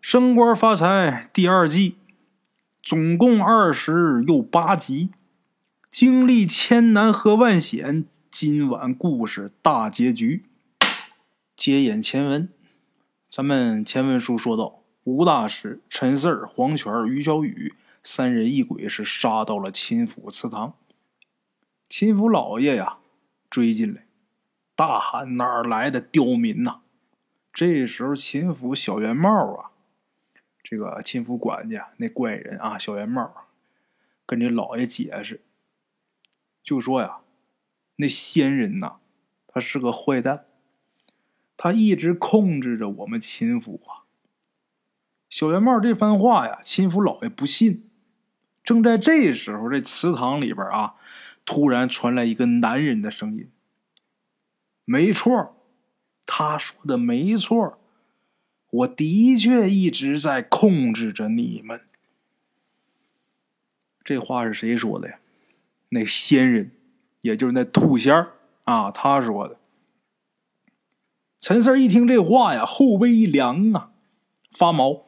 升官发财第二季，总共二十又八集，经历千难和万险，今晚故事大结局。接演前文，咱们前文书说到，吴大师、陈四儿、黄泉、于小雨三人一鬼是杀到了秦府祠堂。秦府老爷呀，追进来，大喊：“哪儿来的刁民呐！”这时候，秦府小圆帽啊。这个秦府管家那怪人啊，小圆帽跟这老爷解释，就说呀，那仙人呐，他是个坏蛋，他一直控制着我们秦府啊。小圆帽这番话呀，秦府老爷不信。正在这时候，这祠堂里边啊，突然传来一个男人的声音：“没错，他说的没错。”我的确一直在控制着你们。这话是谁说的呀？那仙人，也就是那兔仙儿啊，他说的。陈四一听这话呀，后背一凉啊，发毛。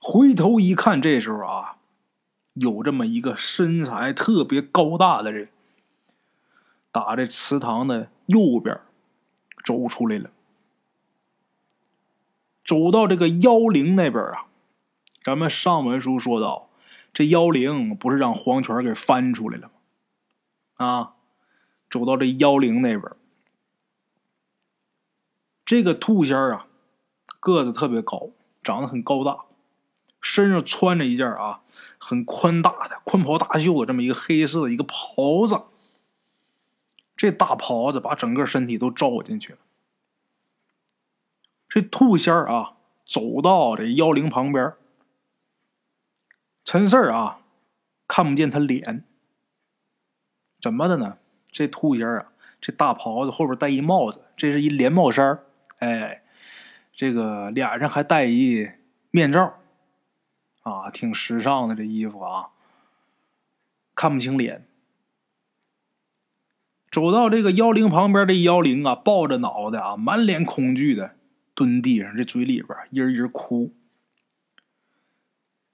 回头一看，这时候啊，有这么一个身材特别高大的人，打这祠堂的右边走出来了。走到这个妖灵那边啊，咱们上文书说到，这妖灵不是让黄泉给翻出来了吗？啊，走到这妖灵那边，这个兔仙儿啊，个子特别高，长得很高大，身上穿着一件啊很宽大的宽袍大袖的这么一个黑色的一个袍子，这大袍子把整个身体都罩进去了。这兔仙儿啊，走到这妖灵旁边，陈四儿啊，看不见他脸，怎么的呢？这兔仙儿啊，这大袍子后边戴一帽子，这是一连帽衫儿，哎，这个脸上还戴一面罩，啊，挺时尚的这衣服啊，看不清脸。走到这个妖灵旁边，这妖灵啊，抱着脑袋啊，满脸恐惧的。蹲地上，这嘴里边一人一人哭，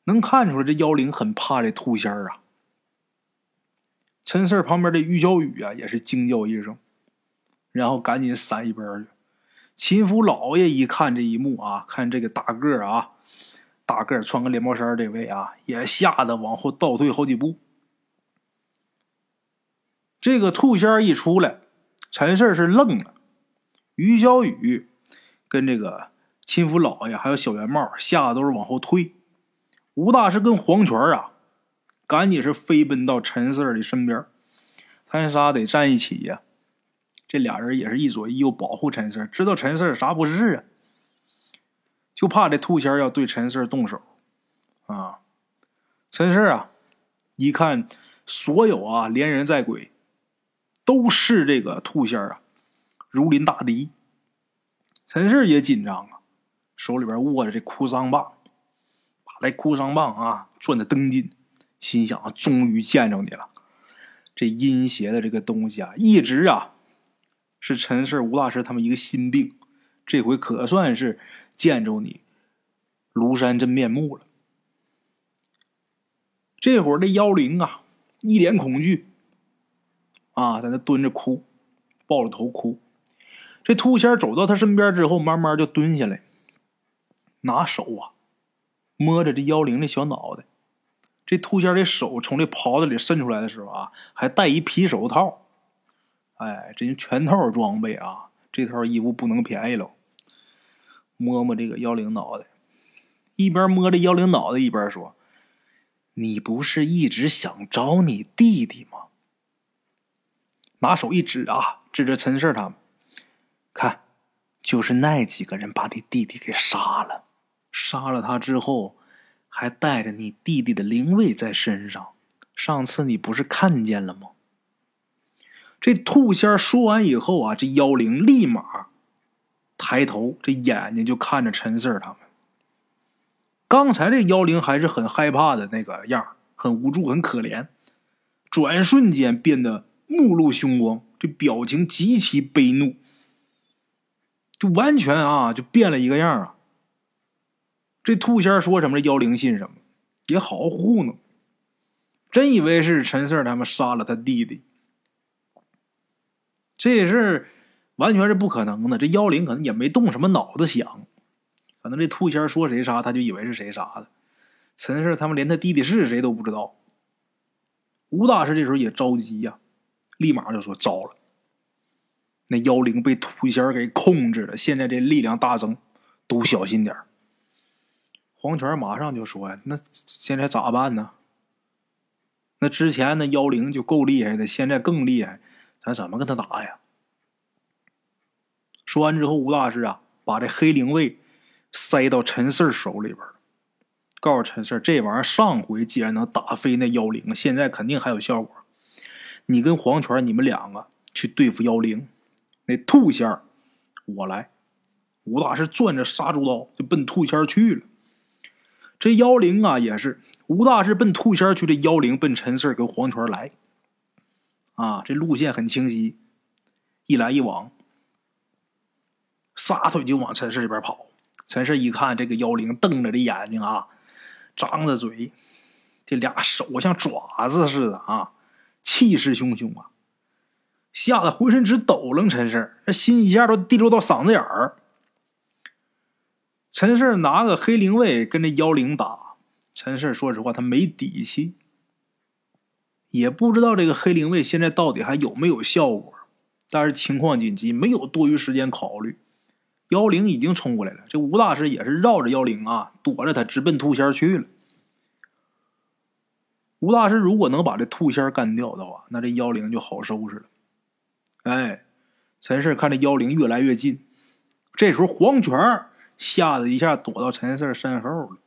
能看出来这妖灵很怕这兔仙儿啊。陈四旁边的于小雨啊，也是惊叫一声，然后赶紧闪一边去。秦福老爷一看这一幕啊，看这个大个儿啊，大个儿穿个连帽衫这位啊，也吓得往后倒退好几步。这个兔仙儿一出来，陈四是愣了，于小雨。跟这个秦福老爷还有小圆帽吓得都是往后退，吴大师跟黄泉啊，赶紧是飞奔到陈四的身边，他仨得站一起呀。这俩人也是一左一右保护陈四，知道陈四啥不是啊，就怕这兔仙要对陈四动手啊。陈四啊，一看所有啊连人带鬼都是这个兔仙啊，如临大敌。陈氏也紧张啊，手里边握着这哭丧棒，把这哭丧棒啊攥得登紧，心想啊，终于见着你了。这阴邪的这个东西啊，一直啊是陈氏、吴大师他们一个心病，这回可算是见着你庐山真面目了。这会儿这妖灵啊，一脸恐惧啊，在那蹲着哭，抱着头哭。这兔仙走到他身边之后，慢慢就蹲下来，拿手啊摸着这妖灵的小脑袋。这兔仙的手从这袍子里伸出来的时候啊，还戴一皮手套。哎，这全套装备啊，这套衣服不能便宜了。摸摸这个妖灵脑袋，一边摸着妖灵脑袋，一边说：“你不是一直想找你弟弟吗？”拿手一指啊，指着陈氏他们。看，就是那几个人把你弟弟给杀了，杀了他之后，还带着你弟弟的灵位在身上。上次你不是看见了吗？这兔仙说完以后啊，这妖灵立马抬头，这眼睛就看着陈四他们。刚才这妖灵还是很害怕的那个样很无助，很可怜。转瞬间变得目露凶光，这表情极其悲怒，就完全啊，就变了一个样啊。这兔仙说什么，这妖灵信什么，也好糊弄。真以为是陈四他们杀了他弟弟，这事儿完全是不可能的。这妖灵可能也没动什么脑子想。可能这兔仙说谁杀，他就以为是谁杀的。陈氏他们连他弟弟是谁都不知道。吴大师这时候也着急呀，立马就说：“糟了，那妖灵被兔仙给控制了，现在这力量大增，都小心点黄泉马上就说：“呀那现在咋办呢？那之前那妖灵就够厉害的，现在更厉害，咱怎么跟他打呀？”说完之后，吴大师啊，把这黑灵卫。塞到陈四手里边告诉陈四这玩意儿上回既然能打飞那妖灵，现在肯定还有效果。你跟黄泉，你们两个去对付妖灵，那兔仙儿我来。吴大师攥着杀猪刀就奔兔仙儿去了。这妖灵啊，也是吴大师奔兔仙儿去，这妖灵奔陈四跟黄泉来。啊，这路线很清晰，一来一往，撒腿就往陈氏这边跑。陈氏一看，这个妖灵瞪着的眼睛啊，张着嘴，这俩手像爪子似的啊，气势汹汹啊，吓得浑身直抖楞。陈氏这心一下都滴溜到嗓子眼儿。陈氏拿个黑灵卫跟这妖灵打，陈氏说实话他没底气，也不知道这个黑灵卫现在到底还有没有效果，但是情况紧急，没有多余时间考虑。妖灵已经冲过来了，这吴大师也是绕着妖灵啊，躲着他，直奔兔仙去了。吴大师如果能把这兔仙干掉的话，那这妖灵就好收拾了。哎，陈氏看这妖灵越来越近，这时候黄泉吓得一下躲到陈氏身后了，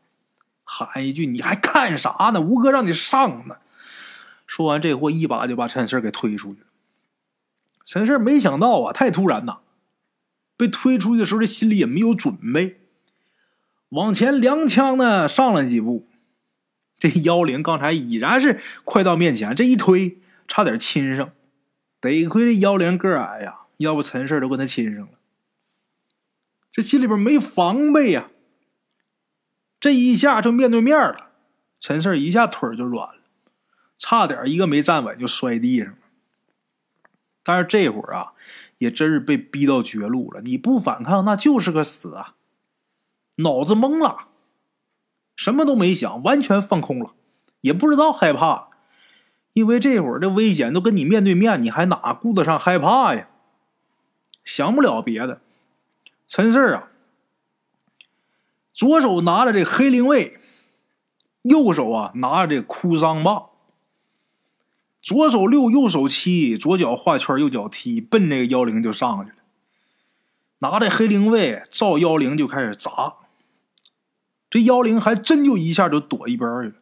喊一句：“你还看啥呢？吴哥让你上呢！”说完这货一把就把陈氏给推出去了。陈氏没想到啊，太突然呐！被推出去的时候，这心里也没有准备，往前踉跄的上了几步。这妖灵刚才已然是快到面前，这一推差点亲上。得亏这妖灵个矮呀，要不陈氏都跟他亲上了。这心里边没防备呀，这一下就面对面了。陈氏一下腿就软了，差点一个没站稳就摔地上了。但是这会儿啊。也真是被逼到绝路了，你不反抗那就是个死啊！脑子懵了，什么都没想，完全放空了，也不知道害怕，因为这会儿这危险都跟你面对面，你还哪顾得上害怕呀？想不了别的，陈四啊，左手拿着这黑灵卫，右手啊拿着这哭丧棒。左手六，右手七，左脚画圈，右脚踢，奔那个妖灵就上去了。拿着黑灵卫照妖灵就开始砸。这妖灵还真就一下就躲一边去了。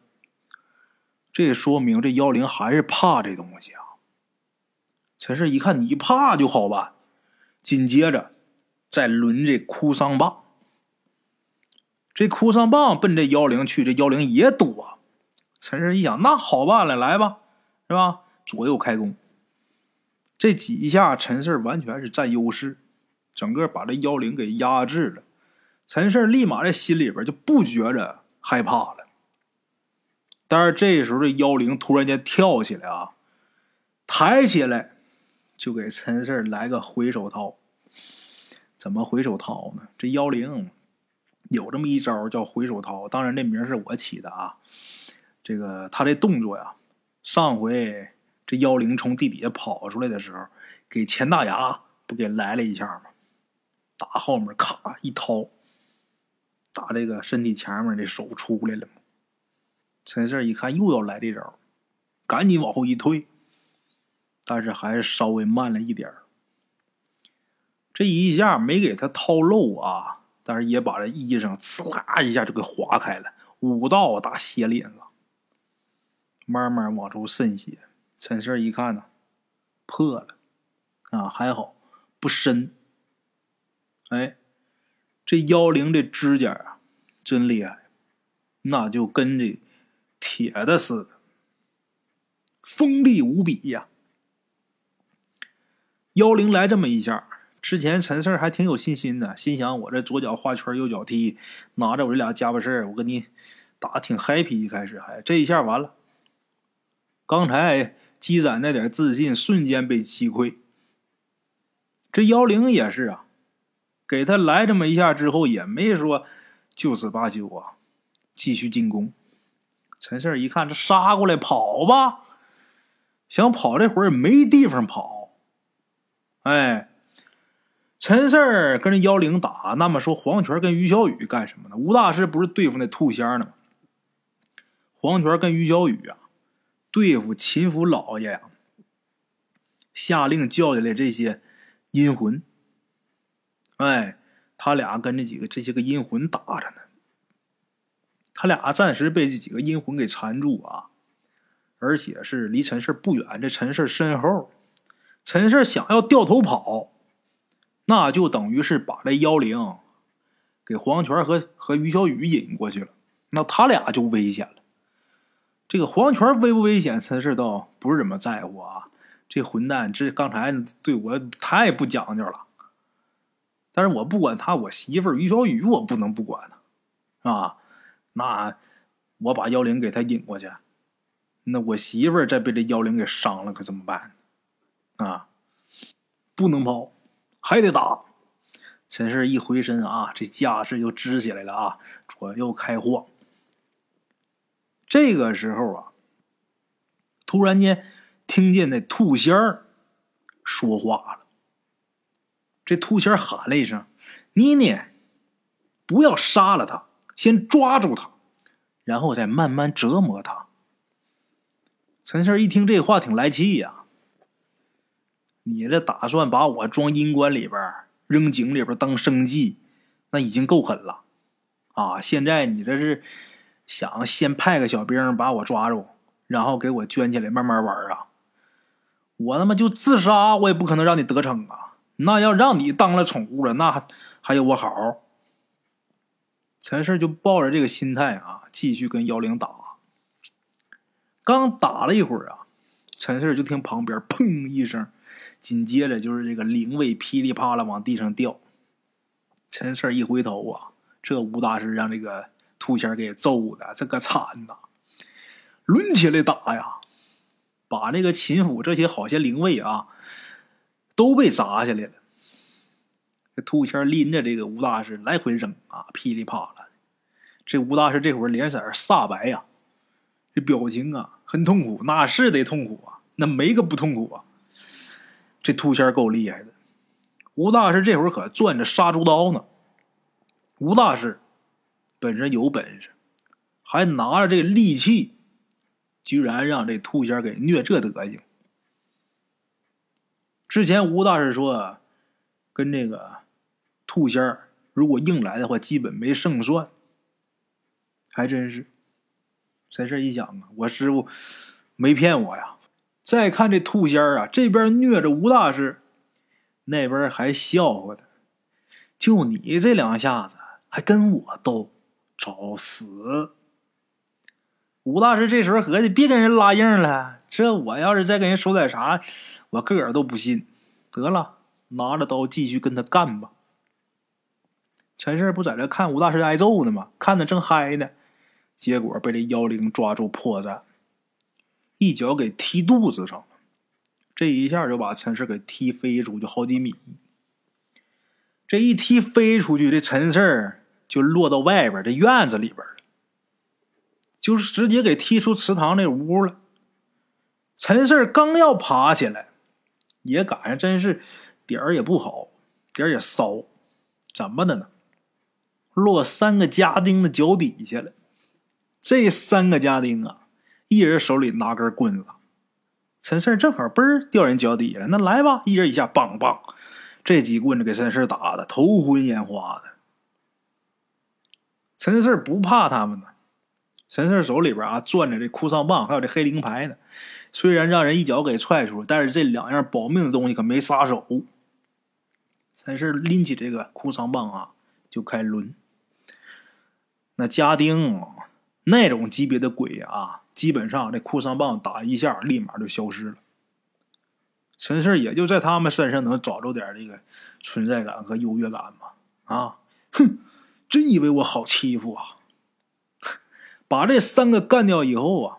这说明这妖灵还是怕这东西啊。陈氏一看你怕就好办，紧接着再抡这哭丧棒。这哭丧棒奔这妖灵去，这妖灵也躲。陈氏一想，那好办了，来吧。是吧？左右开弓，这几下陈四完全是占优势，整个把这妖灵给压制了。陈四立马在心里边就不觉着害怕了。但是这时候这妖灵突然间跳起来啊，抬起来就给陈四来个回手掏。怎么回手掏呢？这妖灵有这么一招叫回手掏，当然这名是我起的啊。这个他这动作呀。上回这妖灵从地底下跑出来的时候，给钱大牙不给来了一下吗？打后面咔一掏，打这个身体前面的手出来了？陈四一看又要来这招，赶紧往后一退，但是还是稍微慢了一点这一下没给他掏漏啊，但是也把这衣裳呲啦一下就给划开了，五道大血脸子。慢慢往出渗血，陈四一看呢，破了，啊，还好不深。哎，这妖灵这指甲啊，真厉害，那就跟这铁的似的，锋利无比呀。妖灵来这么一下，之前陈四还挺有信心的，心想我这左脚画圈，右脚踢，拿着我这俩家伙事儿，我跟你打挺 happy。一开始还这一下完了，刚才积攒那点自信瞬间被击溃。这妖灵也是啊。给他来这么一下之后，也没说就此罢休啊，继续进攻。陈四一看，这杀过来，跑吧！想跑这会儿没地方跑。哎，陈四跟这妖灵打，那么说黄泉跟于小雨干什么呢？吴大师不是对付那兔仙呢吗？黄泉跟于小雨啊，对付秦府老爷呀，下令叫下来这些阴魂。哎，他俩跟这几个这些个阴魂打着呢。他俩暂时被这几个阴魂给缠住啊，而且是离陈氏不远。这陈氏身后，陈氏想要掉头跑，那就等于是把这妖灵给黄泉和和于小雨引过去了。那他俩就危险了。这个黄泉危不危险，陈氏倒不是怎么在乎啊。这混蛋，这刚才对我太不讲究了。但是我不管他，我媳妇于小雨，我不能不管他，啊，那我把妖灵给他引过去，那我媳妇再被这妖灵给伤了，可怎么办？啊，不能跑，还得打。陈氏一回身啊，这架势就支起来了啊，左右开晃。这个时候啊，突然间听见那兔仙儿说话了。这兔仙儿喊了一声：“妮妮，不要杀了他，先抓住他，然后再慢慢折磨他。”陈四一听这话，挺来气呀。你这打算把我装阴棺里边，扔井里边当生祭，那已经够狠了啊！现在你这是想先派个小兵把我抓住，然后给我圈起来慢慢玩啊？我他妈就自杀，我也不可能让你得逞啊！那要让你当了宠物了，那还有我好？陈氏就抱着这个心态啊，继续跟妖灵打。刚打了一会儿啊，陈氏就听旁边砰一声，紧接着就是这个灵位噼里啪啦往地上掉。陈氏一回头啊，这吴大师让这个兔仙给揍的，这个惨呐！抡起来打呀，把这个秦府这些好些灵位啊。都被砸下来了。这兔仙拎着这个吴大师来回扔啊，噼里啪啦。这吴大师这会儿脸色煞白呀，这表情啊很痛苦，那是得痛苦啊，那没个不痛苦啊。这兔仙够厉害的，吴大师这会儿可攥着杀猪刀呢。吴大师本身有本事，还拿着这利器，居然让这兔仙给虐这德行。之前吴大师说，跟这个兔仙如果硬来的话，基本没胜算。还真是，这一想啊，我师傅没骗我呀。再看这兔仙啊，这边虐着吴大师，那边还笑话他。就你这两下子还跟我斗，找死！吴大师这时候合计，别跟人拉硬了。这我要是再跟人说点啥，我个儿都不信。得了，拿着刀继续跟他干吧。陈氏不在这看吴大师挨揍呢吗？看的正嗨呢，结果被这妖灵抓住破绽，一脚给踢肚子上了。这一下就把陈氏给踢飞出去好几米。这一踢飞出去，这陈氏就落到外边这院子里边了。就是直接给踢出祠堂那屋了。陈四刚要爬起来，也赶上真是点儿也不好，点儿也骚，怎么的呢？落三个家丁的脚底下了。这三个家丁啊，一人手里拿根棍子。陈四正好嘣掉人脚底下了，那来吧，一人一下，梆梆，这几棍子给陈四打的头昏眼花的。陈四不怕他们呢。陈四手里边啊攥着这哭丧棒，还有这黑灵牌呢。虽然让人一脚给踹出，但是这两样保命的东西可没撒手。陈四拎起这个哭丧棒啊，就开抡。那家丁那种级别的鬼啊，基本上这哭丧棒打一下，立马就消失了。陈氏也就在他们身上能找着点这个存在感和优越感嘛。啊，哼，真以为我好欺负啊！把这三个干掉以后啊，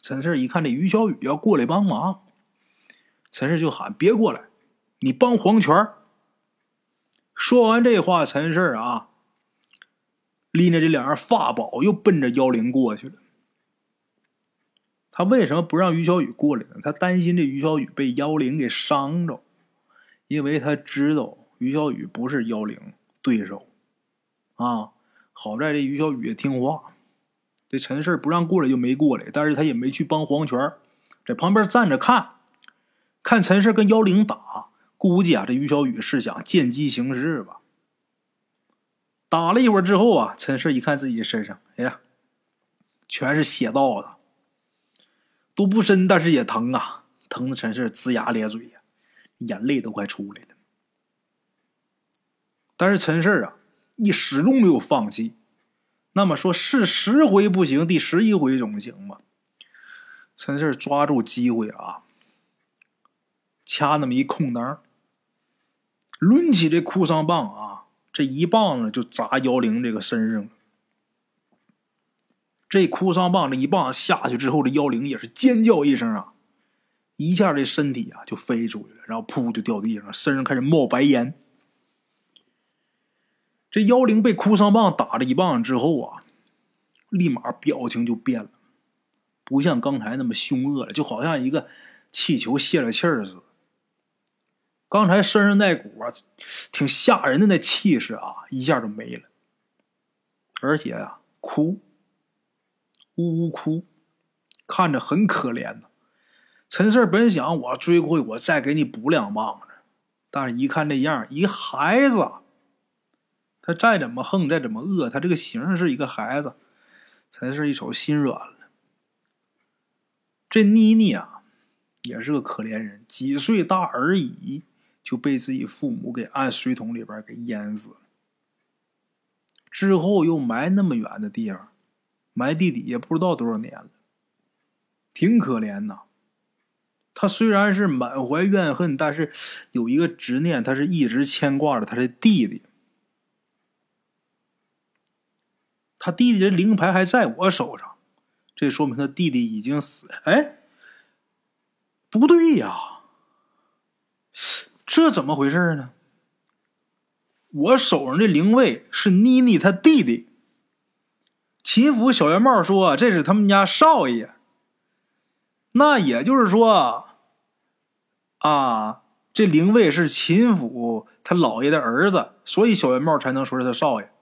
陈氏一看这于小雨要过来帮忙，陈氏就喊：“别过来，你帮黄泉。”说完这话，陈氏啊，拎着这两样法宝又奔着妖灵过去了。他为什么不让于小雨过来呢？他担心这于小雨被妖灵给伤着，因为他知道于小雨不是妖灵对手啊。好在这于小雨也听话。这陈氏不让过来就没过来，但是他也没去帮黄泉，在旁边站着看，看陈氏跟妖灵打。估计啊，这于小雨是想见机行事吧。打了一会儿之后啊，陈氏一看自己身上，哎呀，全是血道子，都不深，但是也疼啊，疼的陈氏龇牙咧嘴呀，眼泪都快出来了。但是陈氏啊，你始终没有放弃。那么说是十回不行，第十一回总行吧？陈氏抓住机会啊，掐那么一空档，抡起这哭丧棒啊，这一棒子就砸妖灵这个身上。这哭丧棒这一棒下去之后，这妖灵也是尖叫一声啊，一下这身体啊就飞出去了，然后噗就掉地上，身上开始冒白烟。这妖灵被哭丧棒打了一棒之后啊，立马表情就变了，不像刚才那么凶恶了，就好像一个气球泄了气儿似的。刚才身上那股啊，挺吓人的那气势啊，一下就没了。而且啊，哭，呜呜哭，看着很可怜呢。陈四本想我追过去，我再给你补两棒子，但是一看这样，一孩子。他再怎么横，再怎么恶，他这个形是一个孩子，才是一瞅心软了。这妮妮啊，也是个可怜人，几岁大而已，就被自己父母给按水桶里边给淹死了。之后又埋那么远的地方，埋地底下不知道多少年了，挺可怜呐。他虽然是满怀怨恨，但是有一个执念，他是一直牵挂着他的弟弟。他弟弟的灵牌还在我手上，这说明他弟弟已经死。哎，不对呀，这怎么回事呢？我手上这灵位是妮妮他弟弟。秦府小圆帽说这是他们家少爷，那也就是说，啊，这灵位是秦府他姥爷的儿子，所以小圆帽才能说是他少爷。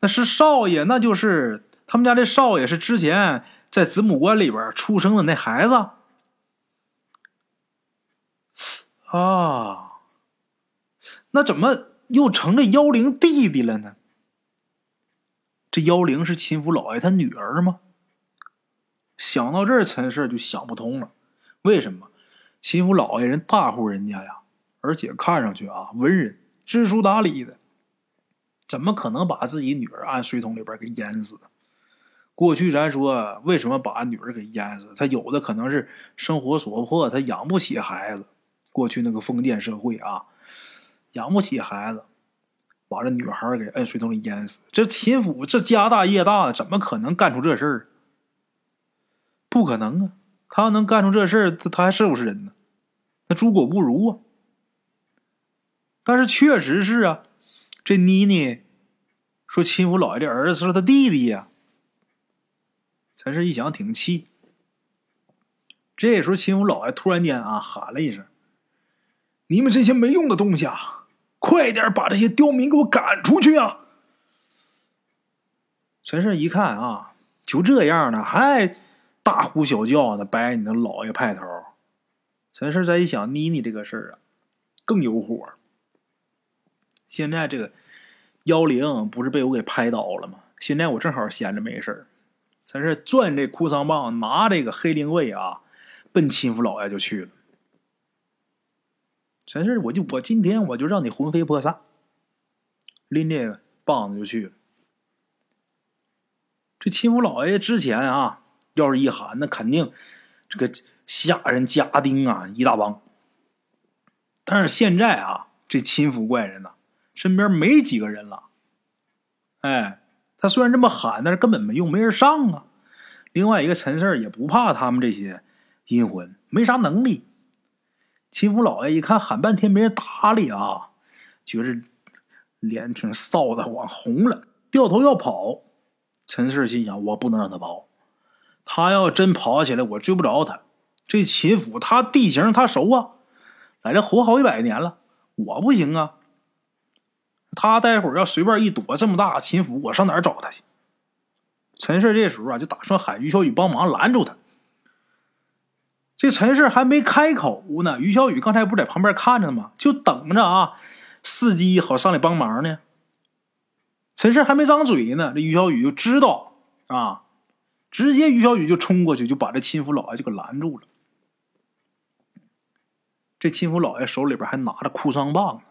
那是少爷，那就是他们家这少爷是之前在子母关里边出生的那孩子啊。那怎么又成了妖灵弟弟了呢？这妖灵是秦府老爷他女儿吗？想到这儿，陈氏就想不通了。为什么秦府老爷人大户人家呀，而且看上去啊文人知书达理的。怎么可能把自己女儿按水桶里边给淹死？过去咱说为什么把女儿给淹死？他有的可能是生活所迫，他养不起孩子。过去那个封建社会啊，养不起孩子，把这女孩给摁水桶里淹死。这秦府这家大业大，怎么可能干出这事儿？不可能啊！他要能干出这事儿，他他还是不是人呢？那猪狗不如啊！但是确实是啊。这妮妮说：“秦府老爷的儿子是他弟弟呀。”陈氏一想，挺气。这时候，秦府老爷突然间啊喊了一声：“你们这些没用的东西啊，快点把这些刁民给我赶出去啊！”陈氏一看啊，就这样呢，还大呼小叫的摆你的老爷派头。陈氏再一想，妮妮这个事儿啊，更有火。现在这个妖灵不是被我给拍倒了吗？现在我正好闲着没事儿，在这转这哭丧棒，拿这个黑灵位啊，奔亲府老爷就去了。真是，我就我今天我就让你魂飞魄散。拎这个棒子就去了。这亲府老爷之前啊，要是一喊，那肯定这个下人家丁啊一大帮。但是现在啊，这亲府怪人呐，身边没几个人了。哎，他虽然这么喊，但是根本没用，没人上啊。另外一个陈氏也不怕他们这些阴魂，没啥能力。秦府老爷一看喊半天没人搭理啊，觉着脸挺臊的，往红了，掉头要跑。陈氏心想：我不能让他跑，他要真跑起来，我追不着他。这秦府他地形他熟啊，在这活好几百年了，我不行啊。他待会儿要随便一躲，这么大秦府，我上哪儿找他去？陈氏这时候啊，就打算喊于小雨帮忙拦住他。这陈氏还没开口呢，于小雨刚才不在旁边看着吗？就等着啊，伺机好上来帮忙呢。陈氏还没张嘴呢，这于小雨就知道啊，直接于小雨就冲过去，就把这秦府老爷就给拦住了。这秦府老爷手里边还拿着哭丧棒呢。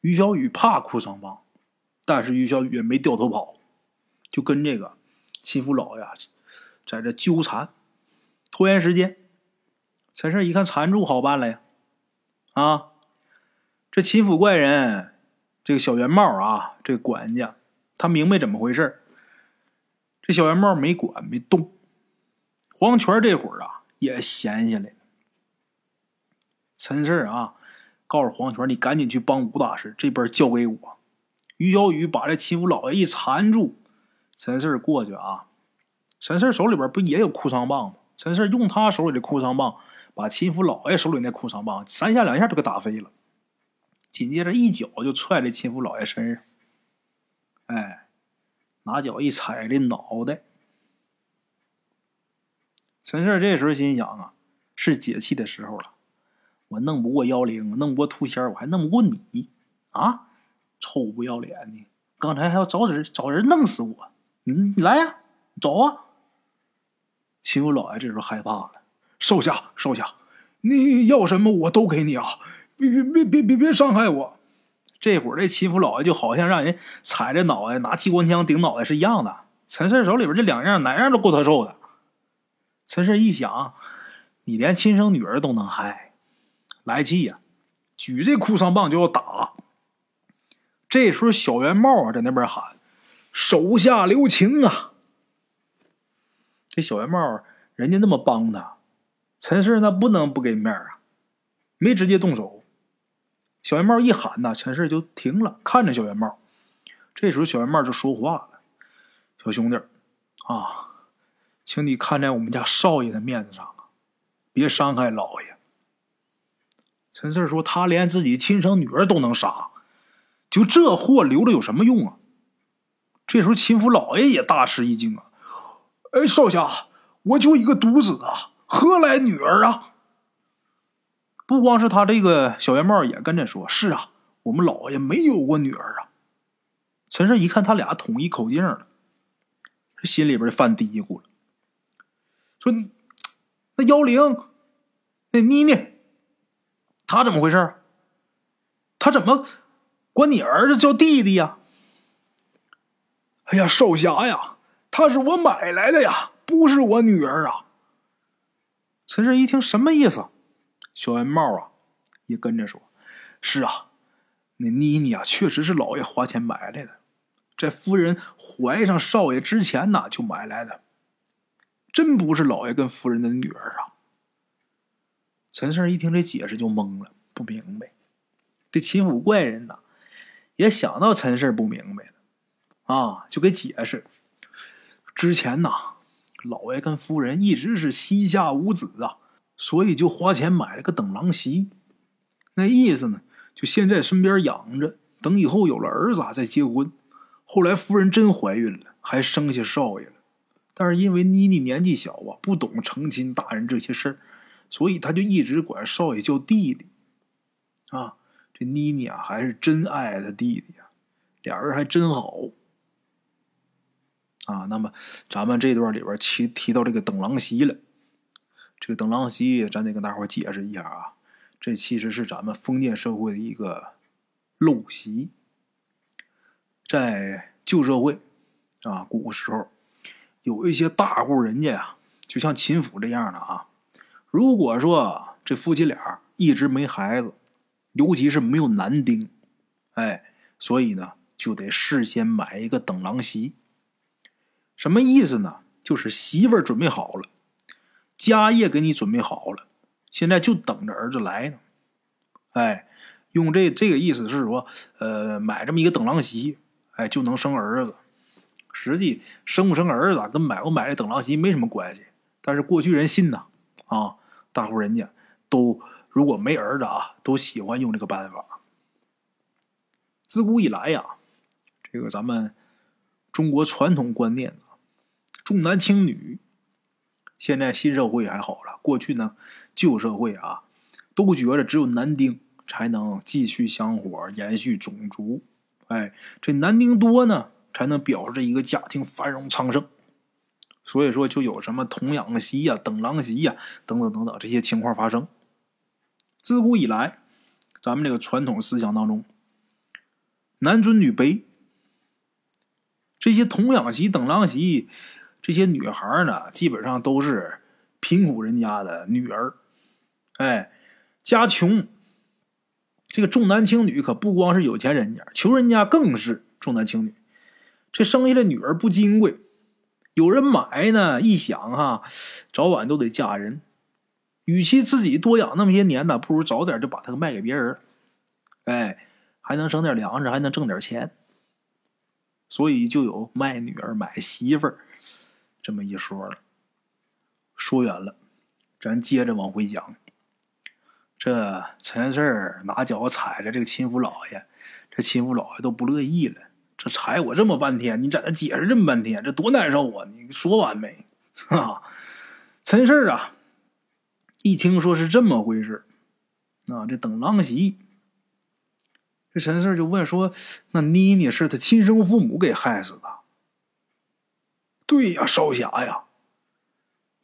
于小雨怕哭丧棒，但是于小雨也没掉头跑，就跟这个秦府老爷在这纠缠。拖延时间，陈胜一看缠住好办了呀，啊，这秦府怪人，这个小圆帽啊，这管家，他明白怎么回事这小圆帽没管没动，黄泉这会儿啊也闲下来了。陈胜啊，告诉黄泉，你赶紧去帮吴大师，这边交给我。于小雨把这秦府老爷一缠住，陈氏过去啊，陈氏手里边不也有哭丧棒吗？陈氏用他手里的哭丧棒，把秦福老爷手里那哭丧棒三下两下就给打飞了。紧接着一脚就踹在秦福老爷身上，哎，拿脚一踩这脑袋。陈氏这时候心想啊，是解气的时候了。我弄不过妖灵，弄不过兔仙我还弄不过你啊！臭不要脸的，刚才还要找人找人弄死我。你，来呀，走啊！秦府老爷这时候害怕了，少侠，少侠，你要什么我都给你啊！别别别别别别伤害我！这会儿这秦府老爷就好像让人踩着脑袋拿机关枪顶脑袋是一样的。陈氏手里边这两样哪样都够他受的。陈氏一想，你连亲生女儿都能害，来气呀，举这哭丧棒就要打。这时候小圆帽啊在那边喊：“手下留情啊！”这小圆帽，人家那么帮他，陈氏那不能不给面啊，没直接动手。小圆帽一喊呐，陈氏就停了，看着小圆帽。这时候小圆帽就说话了：“小兄弟啊，请你看在我们家少爷的面子上啊，别伤害老爷。”陈氏说：“他连自己亲生女儿都能杀，就这货留着有什么用啊？”这时候秦府老爷也大吃一惊啊。哎，少侠，我就一个独子啊，何来女儿啊？不光是他这个小圆帽也跟着说：“是啊，我们老爷没有过女儿啊。”陈氏一看他俩统一口径了，这心里边犯嘀咕了，说：“那妖灵，那妮妮，他怎么回事？他怎么管你儿子叫弟弟呀？”哎呀，少侠呀！他是我买来的呀，不是我女儿啊。陈氏一听什么意思？小圆帽啊，也跟着说：“是啊，那妮妮啊，确实是老爷花钱买来的，在夫人怀上少爷之前呢，就买来的，真不是老爷跟夫人的女儿啊。”陈氏一听这解释就懵了，不明白。这秦府怪人呐，也想到陈氏不明白了，啊，就给解释。之前呐，老爷跟夫人一直是膝下无子啊，所以就花钱买了个等郎媳。那意思呢，就现在身边养着，等以后有了儿子再结婚。后来夫人真怀孕了，还生下少爷了。但是因为妮妮年纪小啊，不懂成亲大人这些事儿，所以他就一直管少爷叫弟弟。啊，这妮妮啊，还是真爱他弟弟呀，俩人还真好。啊，那么咱们这段里边提提到这个等郎媳了，这个等郎媳，咱得跟大伙解释一下啊。这其实是咱们封建社会的一个陋习。在旧社会啊，古时候有一些大户人家呀，就像秦府这样的啊。如果说这夫妻俩一直没孩子，尤其是没有男丁，哎，所以呢，就得事先买一个等郎媳。什么意思呢？就是媳妇儿准备好了，家业给你准备好了，现在就等着儿子来呢。哎，用这这个意思是说，呃，买这么一个等郎媳，哎，就能生儿子。实际生不生儿子跟买不买这等郎媳没什么关系，但是过去人信呐，啊大户人家都如果没儿子啊，都喜欢用这个办法。自古以来呀，这个咱们中国传统观念。重男轻女，现在新社会还好了。过去呢，旧社会啊，都觉得只有男丁才能继续香火、延续种族。哎，这男丁多呢，才能表示这一个家庭繁荣昌盛。所以说，就有什么童养媳呀、等郎媳呀，等等等等这些情况发生。自古以来，咱们这个传统思想当中，男尊女卑，这些童养媳、等郎媳。这些女孩呢，基本上都是贫苦人家的女儿，哎，家穷。这个重男轻女可不光是有钱人家，穷人家更是重男轻女。这生下来女儿不金贵，有人买呢，一想哈，早晚都得嫁人。与其自己多养那么些年呢，不如早点就把它卖给别人，哎，还能省点粮食，还能挣点钱。所以就有卖女儿买媳妇儿。这么一说了，说远了，咱接着往回讲。这陈四拿脚踩着这个秦府老爷，这秦府老爷都不乐意了。这踩我这么半天，你在那解释这么半天，这多难受啊！你说完没？啊，陈氏啊，一听说是这么回事，啊，这等郎媳，这陈氏就问说：“那妮妮是他亲生父母给害死的？”对呀，少侠呀！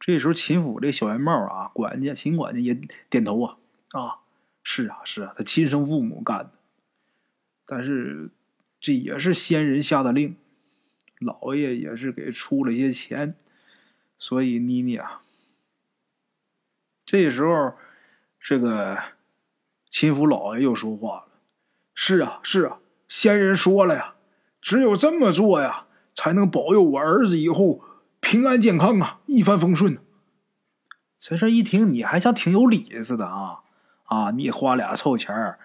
这时候秦府这小圆帽啊，管家秦管家也点头啊啊，是啊是啊，他亲生父母干的。但是这也是先人下的令，老爷也是给出了些钱，所以妮妮啊，这时候这个秦府老爷又说话了：“是啊是啊，先人说了呀，只有这么做呀。”才能保佑我儿子以后平安健康啊，一帆风顺。陈氏一听，你还像挺有理似的啊啊！你花俩臭钱儿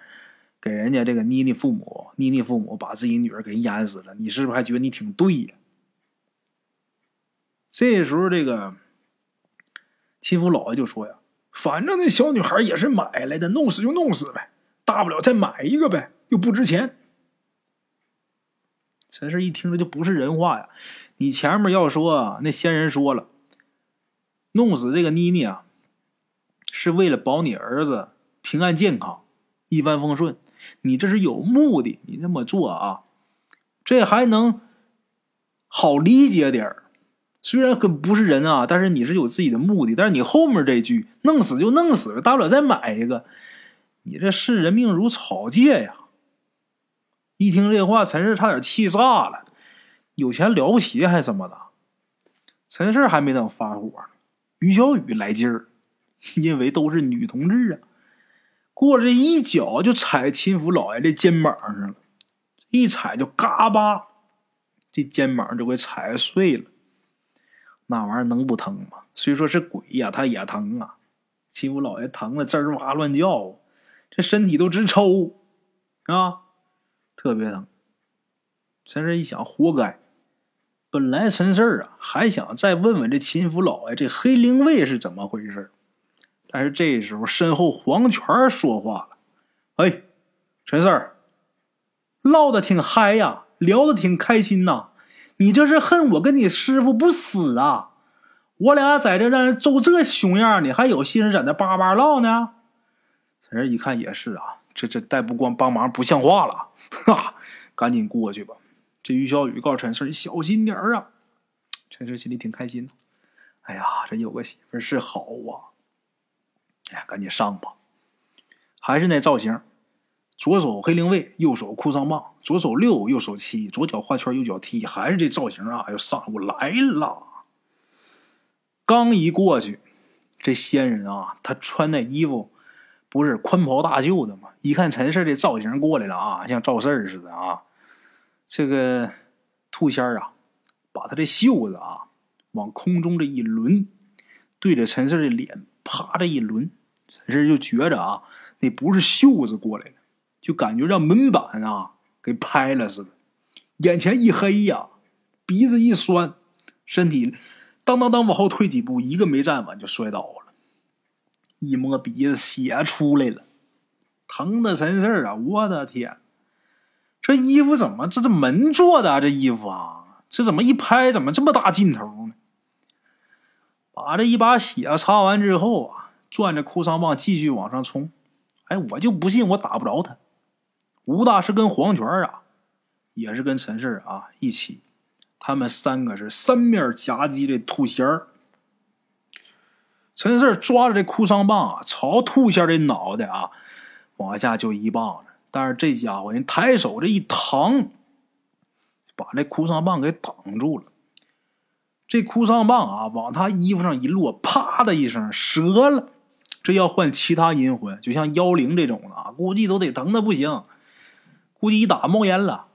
给人家这个妮妮父母，妮妮父母把自己女儿给淹死了，你是不是还觉得你挺对呀？这时候，这个秦府老爷就说呀：“反正那小女孩也是买来的，弄死就弄死呗，大不了再买一个呗，又不值钱。”陈氏一听，这就不是人话呀！你前面要说那仙人说了，弄死这个妮妮啊，是为了保你儿子平安健康、一帆风顺。你这是有目的，你这么做啊，这还能好理解点儿。虽然跟不是人啊，但是你是有自己的目的。但是你后面这句“弄死就弄死了，大不了再买一个”，你这视人命如草芥呀！一听这话，陈氏差点气炸了。有钱了不起还怎么的？陈氏还没等发火，于小雨来劲儿，因为都是女同志啊，过这一脚就踩秦府老爷这肩膀上了，一踩就嘎巴，这肩膀就给踩碎了。那玩意儿能不疼吗？虽说是鬼呀，他也疼啊。秦府老爷疼的吱哇乱叫，这身体都直抽啊。特别疼，陈氏一想，活该。本来陈氏啊，还想再问问这秦府老爷这黑灵卫是怎么回事但是这时候身后黄泉说话了：“哎，陈四儿唠的挺嗨呀，聊的挺开心呐。你这是恨我跟你师傅不死啊？我俩在这让人揍这熊样你还有心思在那叭叭唠呢？”陈氏一看也是啊，这这再不光帮忙不像话了。哈，赶紧过去吧！这于小雨告诉陈四：“你小心点儿啊！”陈四心里挺开心。哎呀，这有个媳妇是好啊！哎呀，赶紧上吧！还是那造型，左手黑灵卫，右手哭丧棒，左手六，右手七，左脚画圈，右脚踢，还是这造型啊！要上我来了。刚一过去，这仙人啊，他穿那衣服不是宽袍大袖的吗？一看陈氏这造型过来了啊，像赵四似的啊。这个兔仙啊，把他这袖子啊往空中这一抡，对着陈氏的脸啪这一抡，陈氏就觉着啊，那不是袖子过来了，就感觉让门板啊给拍了似的，眼前一黑呀，鼻子一酸，身体。当当当，往后退几步，一个没站稳就摔倒了。一摸鼻子，血出来了，疼的神事儿啊！我的天，这衣服怎么这这门做的？啊这衣服啊，这怎么一拍怎么这么大劲头呢？把这一把血擦完之后啊，攥着哭丧棒继续往上冲。哎，我就不信我打不着他。吴大师跟黄泉啊，也是跟陈氏啊一起。他们三个是三面夹击这兔仙儿。陈四抓着这哭丧棒啊，朝兔仙儿的脑袋啊往下就一棒子。但是这家伙人抬手这一扛，把这哭丧棒给挡住了。这哭丧棒啊往他衣服上一落，啪的一声折了。这要换其他阴魂，就像妖灵这种的啊，估计都得疼的不行，估计一打冒烟了。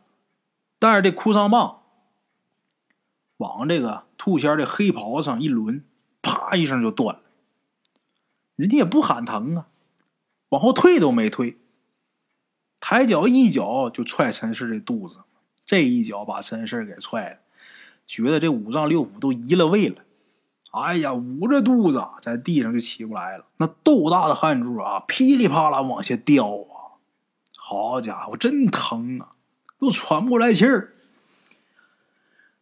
但是这哭丧棒。往这个兔仙的黑袍上一抡，啪一声就断了。人家也不喊疼啊，往后退都没退，抬脚一脚就踹陈氏的肚子，这一脚把陈氏给踹了，觉得这五脏六腑都移了位了。哎呀，捂着肚子在地上就起不来了，那豆大的汗珠啊，噼里啪啦往下掉啊！好家伙，真疼啊，都喘不过来气儿。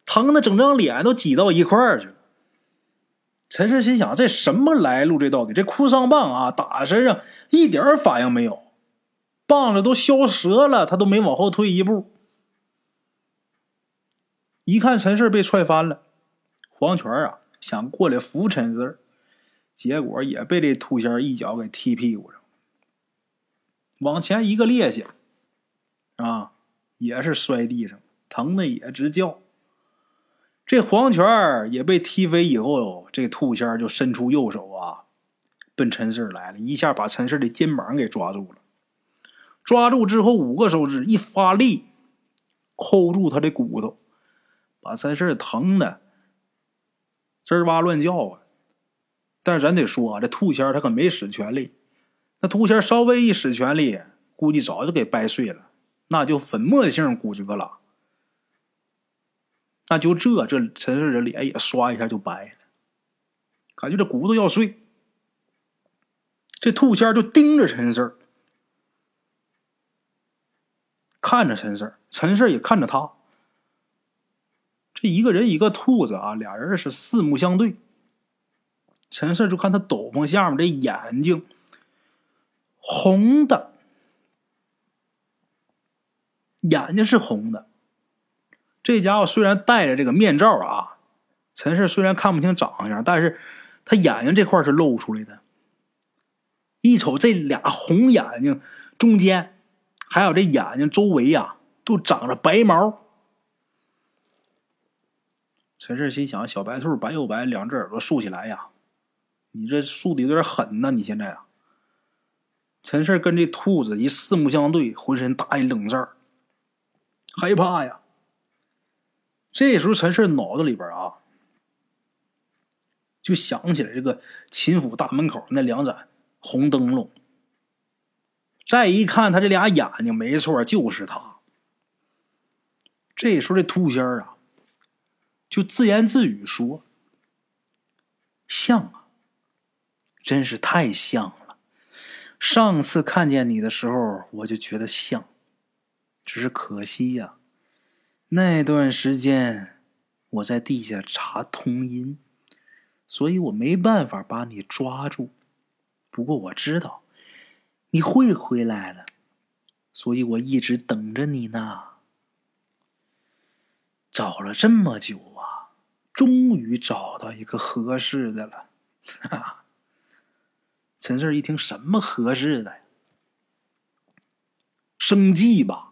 疼的整张脸都挤到一块儿去了。陈氏心想：这什么来路？这到底这哭丧棒啊，打身上一点反应没有，棒子都削折了，他都没往后退一步。一看陈氏被踹翻了，黄泉啊想过来扶陈氏，结果也被这兔仙一脚给踢屁股上，往前一个趔趄，啊，也是摔地上，疼的也直叫。这黄泉也被踢飞以后，这兔仙就伸出右手啊，奔陈四来了，一下把陈四的肩膀给抓住了。抓住之后，五个手指一发力，扣住他的骨头，把陈四疼的吱哇乱叫啊！但是咱得说啊，这兔仙他可没使全力，那兔仙稍微一使全力，估计早就给掰碎了，那就粉末性骨折了。那就这这陈氏的脸也刷一下就白了，感觉这骨头要碎。这兔仙就盯着陈氏，看着陈氏，陈氏也看着他。这一个人一个兔子啊，俩人是四目相对。陈氏就看他斗篷下面这眼睛红的，眼睛是红的。这家伙虽然戴着这个面罩啊，陈氏虽然看不清长相，但是他眼睛这块是露出来的。一瞅这俩红眼睛中间，还有这眼睛周围呀，都长着白毛。陈氏心想：小白兔白又白，两只耳朵竖起来呀，你这竖的有点狠呐！你现在啊，陈氏跟这兔子一四目相对，浑身打一冷战，害怕呀。这时候，陈氏脑子里边啊，就想起来这个秦府大门口那两盏红灯笼。再一看，他这俩眼睛，没错，就是他。这时候，这兔仙啊，就自言自语说：“像啊，真是太像了。上次看见你的时候，我就觉得像，只是可惜呀。”那段时间，我在地下查通音，所以我没办法把你抓住。不过我知道你会回来的，所以我一直等着你呢。找了这么久啊，终于找到一个合适的了。哈哈，陈四一听，什么合适的？生计吧。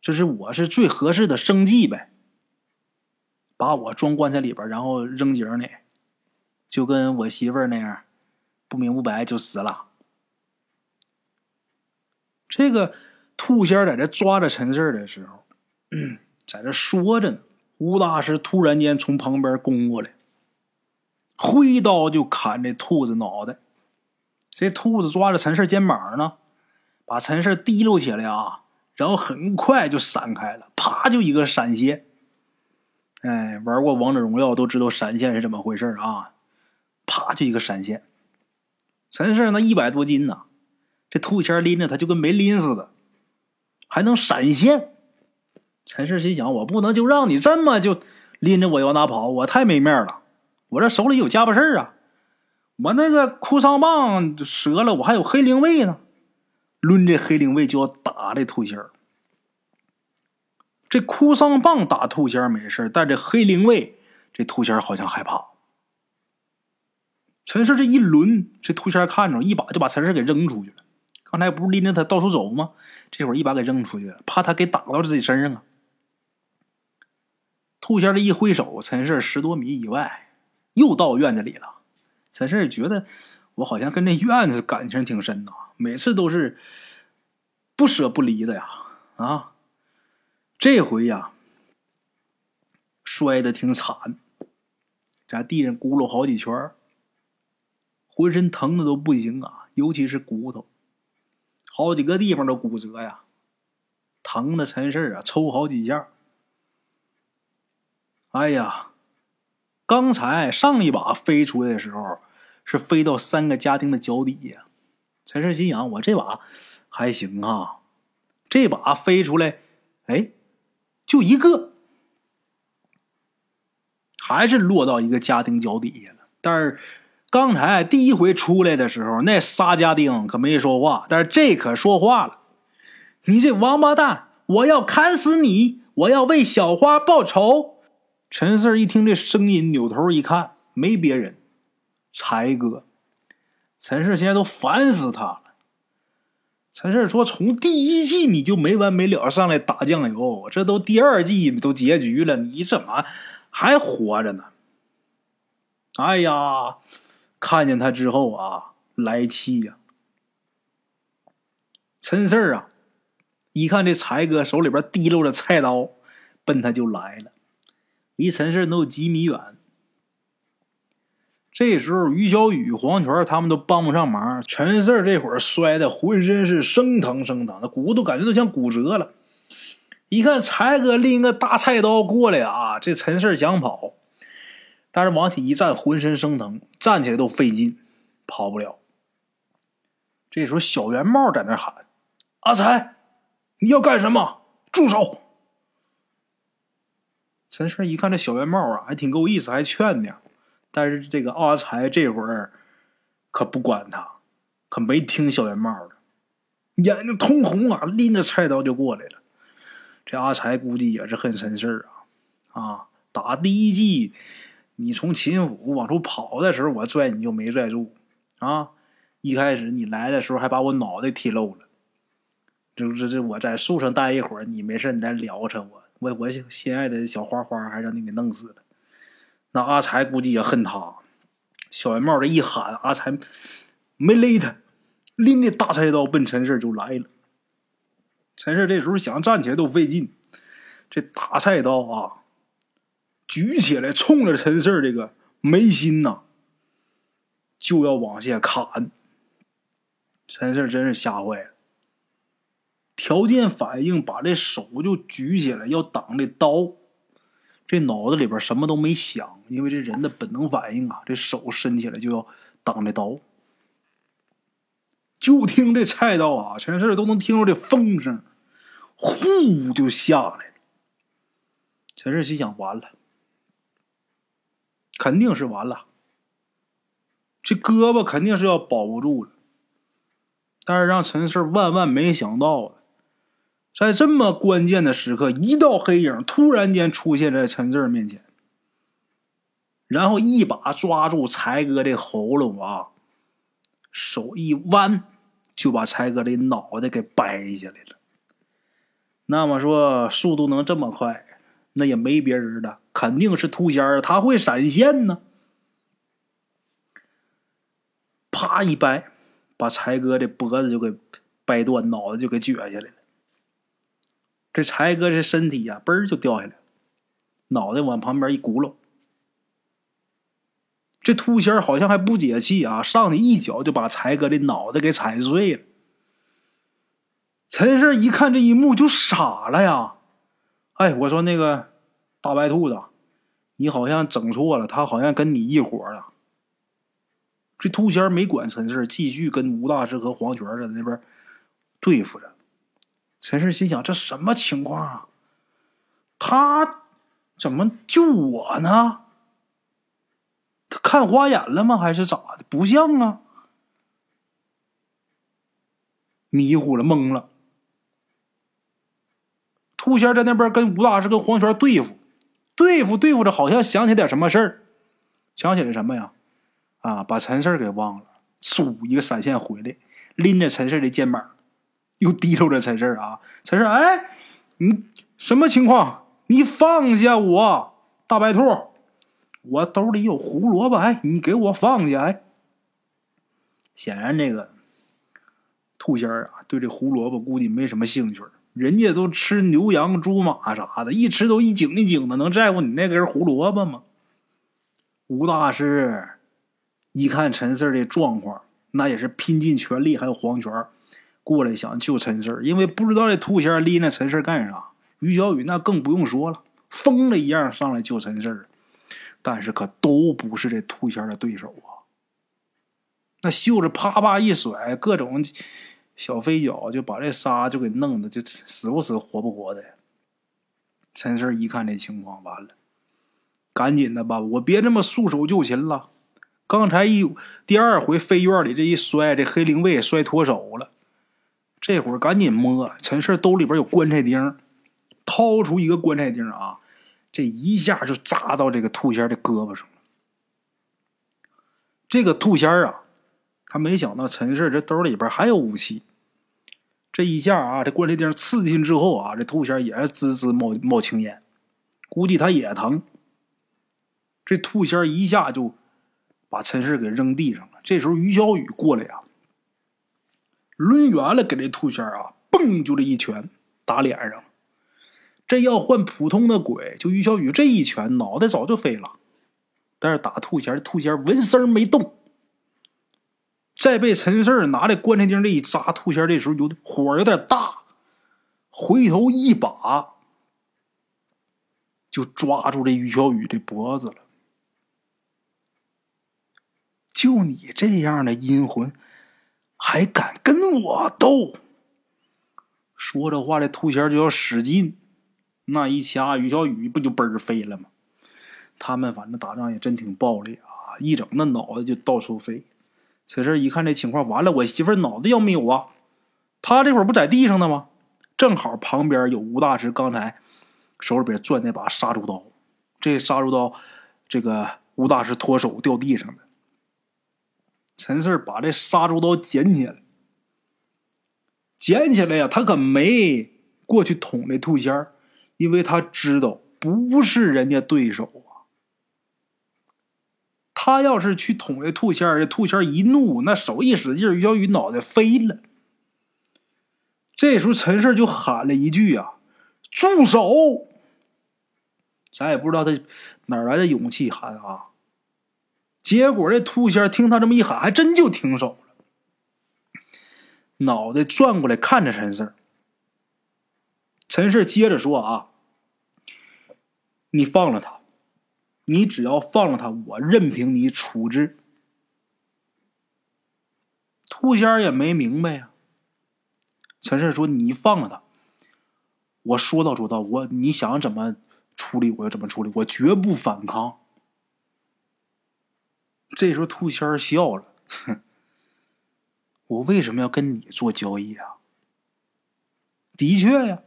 这是我是最合适的生计呗。把我装棺材里边，然后扔井里，就跟我媳妇儿那样，不明不白就死了。这个兔仙在这抓着陈四的时候，在这说着呢。吴大师突然间从旁边攻过来，挥刀就砍这兔子脑袋。这兔子抓着陈氏肩膀呢，把陈氏提溜起来啊，然后很快就闪开了，啪就一个闪现。哎，玩过王者荣耀都知道闪现是怎么回事啊！啪就一个闪现。陈氏那一百多斤呐，这兔仙拎着他就跟没拎似的，还能闪现。陈氏心想：“我不能就让你这么就拎着我往哪跑，我太没面了。我这手里有家伙事儿啊！我那个哭丧棒折了，我还有黑灵卫呢。抡这黑灵卫就要打这兔仙儿。这哭丧棒打兔仙儿没事但这黑灵卫，这兔仙儿好像害怕。陈氏这一抡，这兔仙儿看着，一把就把陈氏给扔出去了。刚才不是拎着他到处走吗？这会儿一把给扔出去了，怕他给打到自己身上啊。”兔仙儿一挥手，陈氏十多米以外又到院子里了。陈氏觉得我好像跟这院子感情挺深呐，每次都是不舍不离的呀。啊，这回呀摔的挺惨，在地上咕噜好几圈浑身疼的都不行啊，尤其是骨头，好几个地方都骨折呀，疼的陈氏啊抽好几下。哎呀，刚才上一把飞出来的时候，是飞到三个家庭的脚底下。陈氏心想：我这把还行啊，这把飞出来，哎，就一个，还是落到一个家庭脚底下了。但是刚才第一回出来的时候，那仨家丁可没说话，但是这可说话了：“你这王八蛋，我要砍死你！我要为小花报仇！”陈四一听这声音，扭头一看，没别人，才哥。陈四现在都烦死他了。陈四说：“从第一季你就没完没了上来打酱油，这都第二季都结局了，你怎么还活着呢？”哎呀，看见他之后啊，来气呀！陈四啊，一看这才哥手里边提溜着菜刀，奔他就来了。离陈氏能有几米远。这时候，于小雨、黄泉他们都帮不上忙。陈氏这会儿摔的浑身是生疼生疼，那骨头感觉都像骨折了。一看才哥拎个大菜刀过来啊，这陈氏想跑，但是往起一站，浑身生疼，站起来都费劲，跑不了。这时候，小圆帽在那喊：“阿才，你要干什么？住手！”陈胜一看这小圆帽啊，还挺够意思，还劝呢。但是这个阿才这会儿可不管他，可没听小圆帽的，眼睛通红啊，拎着菜刀就过来了。这阿才估计也是恨陈氏啊啊！打第一季，你从秦府往出跑的时候，我拽你就没拽住啊。一开始你来的时候还把我脑袋踢漏了，这这这我在树上待一会儿，你没事你再撩扯我。我我心爱的小花花还让你给弄死了，那阿才估计也恨他。小圆帽这一喊，阿才没勒他，拎着大菜刀奔陈氏就来了。陈氏这时候想站起来都费劲，这大菜刀啊，举起来冲着陈氏这个眉心呐，就要往下砍。陈氏真是吓坏了。条件反应，把这手就举起来要挡这刀，这脑子里边什么都没想，因为这人的本能反应啊，这手伸起来就要挡这刀。就听这菜刀啊，陈氏都能听着这风声，呼就下来了。陈氏心想：完了，肯定是完了，这胳膊肯定是要保不住了。但是让陈氏万万没想到的。在这么关键的时刻，一道黑影突然间出现在陈志面前，然后一把抓住才哥的喉咙啊，手一弯，就把柴哥的脑袋给掰下来了。那么说速度能这么快，那也没别人的，肯定是兔仙儿，他会闪现呢。啪一掰，把柴哥的脖子就给掰断，脑袋就给撅下来了。这柴哥这身体呀，嘣儿就掉下来，脑袋往旁边一轱辘。这兔仙儿好像还不解气啊，上去一脚就把柴哥的脑袋给踩碎了。陈氏一看这一幕就傻了呀！哎，我说那个大白兔子，你好像整错了，他好像跟你一伙的。这兔仙儿没管陈氏，继续跟吴大师和黄泉在那边对付着。陈氏心想：这什么情况啊？他怎么救我呢？他看花眼了吗？还是咋的？不像啊！迷糊了，懵了。兔仙在那边跟吴大师、跟黄泉对付，对付对付着，好像想起点什么事儿，想起了什么呀？啊，把陈氏给忘了。嗖，一个闪现回来，拎着陈氏的肩膀，又低头着陈氏啊。陈氏，哎，你什么情况？你放下我，大白兔。我兜里有胡萝卜，哎，你给我放下，哎。显然，这个兔仙儿啊，对这胡萝卜估计没什么兴趣。人家都吃牛羊猪马啥的，一吃都一井一井的，能在乎你那根胡萝卜吗？吴大师一看陈四的状况，那也是拼尽全力，还有黄泉过来想救陈四因为不知道这兔仙拎着陈四干啥。于小雨那更不用说了，疯了一样上来救陈四但是可都不是这兔仙的对手啊！那袖子啪啪一甩，各种小飞脚就把这仨就给弄的，就死不死活不活的。陈四一看这情况，完了，赶紧的吧，我别这么束手就擒了。刚才一第二回飞院里这一摔，这黑灵卫摔脱手了。这会儿赶紧摸，陈氏兜里边有棺材钉，掏出一个棺材钉啊。这一下就扎到这个兔仙的胳膊上了。这个兔仙啊，他没想到陈氏这兜里边还有武器。这一下啊，这棺材钉刺进之后啊，这兔仙也是滋滋冒冒青烟，估计他也疼。这兔仙一下就把陈氏给扔地上了。这时候于小雨过来呀，抡圆了给这兔仙啊，嘣就这一拳打脸上。这要换普通的鬼，就于小雨这一拳，脑袋早就飞了。但是打兔仙，兔仙纹丝没动。再被陈四拿着棺材钉这一扎，兔仙这时候有点火有点大，回头一把就抓住这于小雨的脖子了。就你这样的阴魂，还敢跟我斗？说着话，这兔仙就要使劲。那一掐，于小雨不就嘣儿飞了吗？他们反正打仗也真挺暴力啊！一整那脑袋就到处飞。此时一看这情况，完了，我媳妇脑袋要没有啊？他这会儿不在地上呢吗？正好旁边有吴大师刚才手里边攥那把杀猪刀，这杀猪刀，这个吴大师脱手掉地上了。陈四把这杀猪刀捡起来，捡起来呀，他可没过去捅这兔仙儿。因为他知道不是人家对手啊，他要是去捅这兔仙儿，这兔仙儿一怒，那手一使劲，于小雨脑袋飞了。这时候陈氏就喊了一句：“啊，住手！”咱也不知道他哪来的勇气喊啊。结果这兔仙儿听他这么一喊，还真就停手了，脑袋转过来看着陈氏。陈氏接着说：“啊。”你放了他，你只要放了他，我任凭你处置。兔仙儿也没明白呀。陈氏说：“你放了他，我说到做到，我你想怎么处理我就怎么处理，我绝不反抗。”这时候兔仙儿笑了：“哼，我为什么要跟你做交易啊？的确呀。”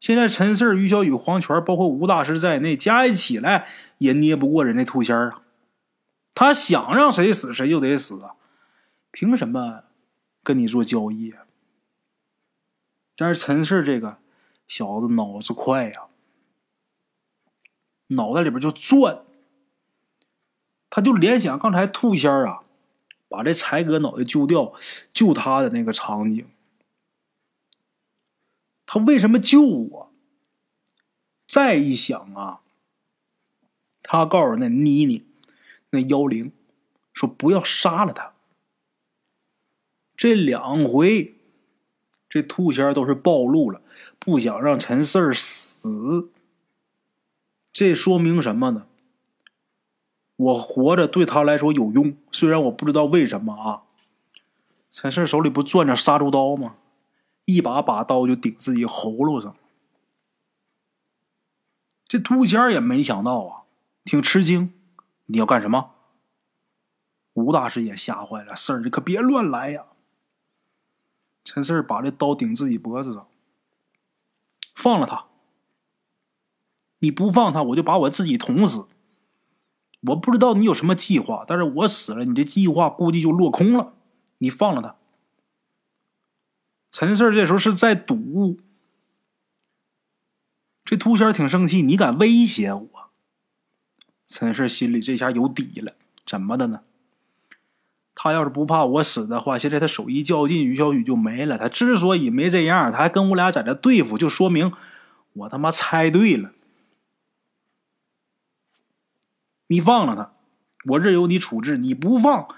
现在陈四、于小雨、黄泉，包括吴大师在内，加一起来也捏不过人家兔仙儿啊！他想让谁死谁就得死啊！凭什么跟你做交易。但是陈四这个小子脑子快呀，脑袋里边就转，他就联想刚才兔仙儿啊，把这才哥脑袋揪掉，救他的那个场景。他为什么救我？再一想啊，他告诉那妮妮、那妖灵，说不要杀了他。这两回，这兔仙儿都是暴露了，不想让陈四儿死。这说明什么呢？我活着对他来说有用，虽然我不知道为什么啊。陈四手里不攥着杀猪刀吗？一把把刀就顶自己喉咙上。这秃仙也没想到啊，挺吃惊。你要干什么？吴大师也吓坏了，四儿你可别乱来呀！陈四把这刀顶自己脖子上，放了他。你不放他，我就把我自己捅死。我不知道你有什么计划，但是我死了，你这计划估计就落空了。你放了他。陈四这时候是在赌，这秃仙挺生气，你敢威胁我？陈四心里这下有底了，怎么的呢？他要是不怕我死的话，现在他手一较劲，于小雨就没了。他之所以没这样，他还跟我俩在这对付，就说明我他妈猜对了。你放了他，我任由你处置；你不放。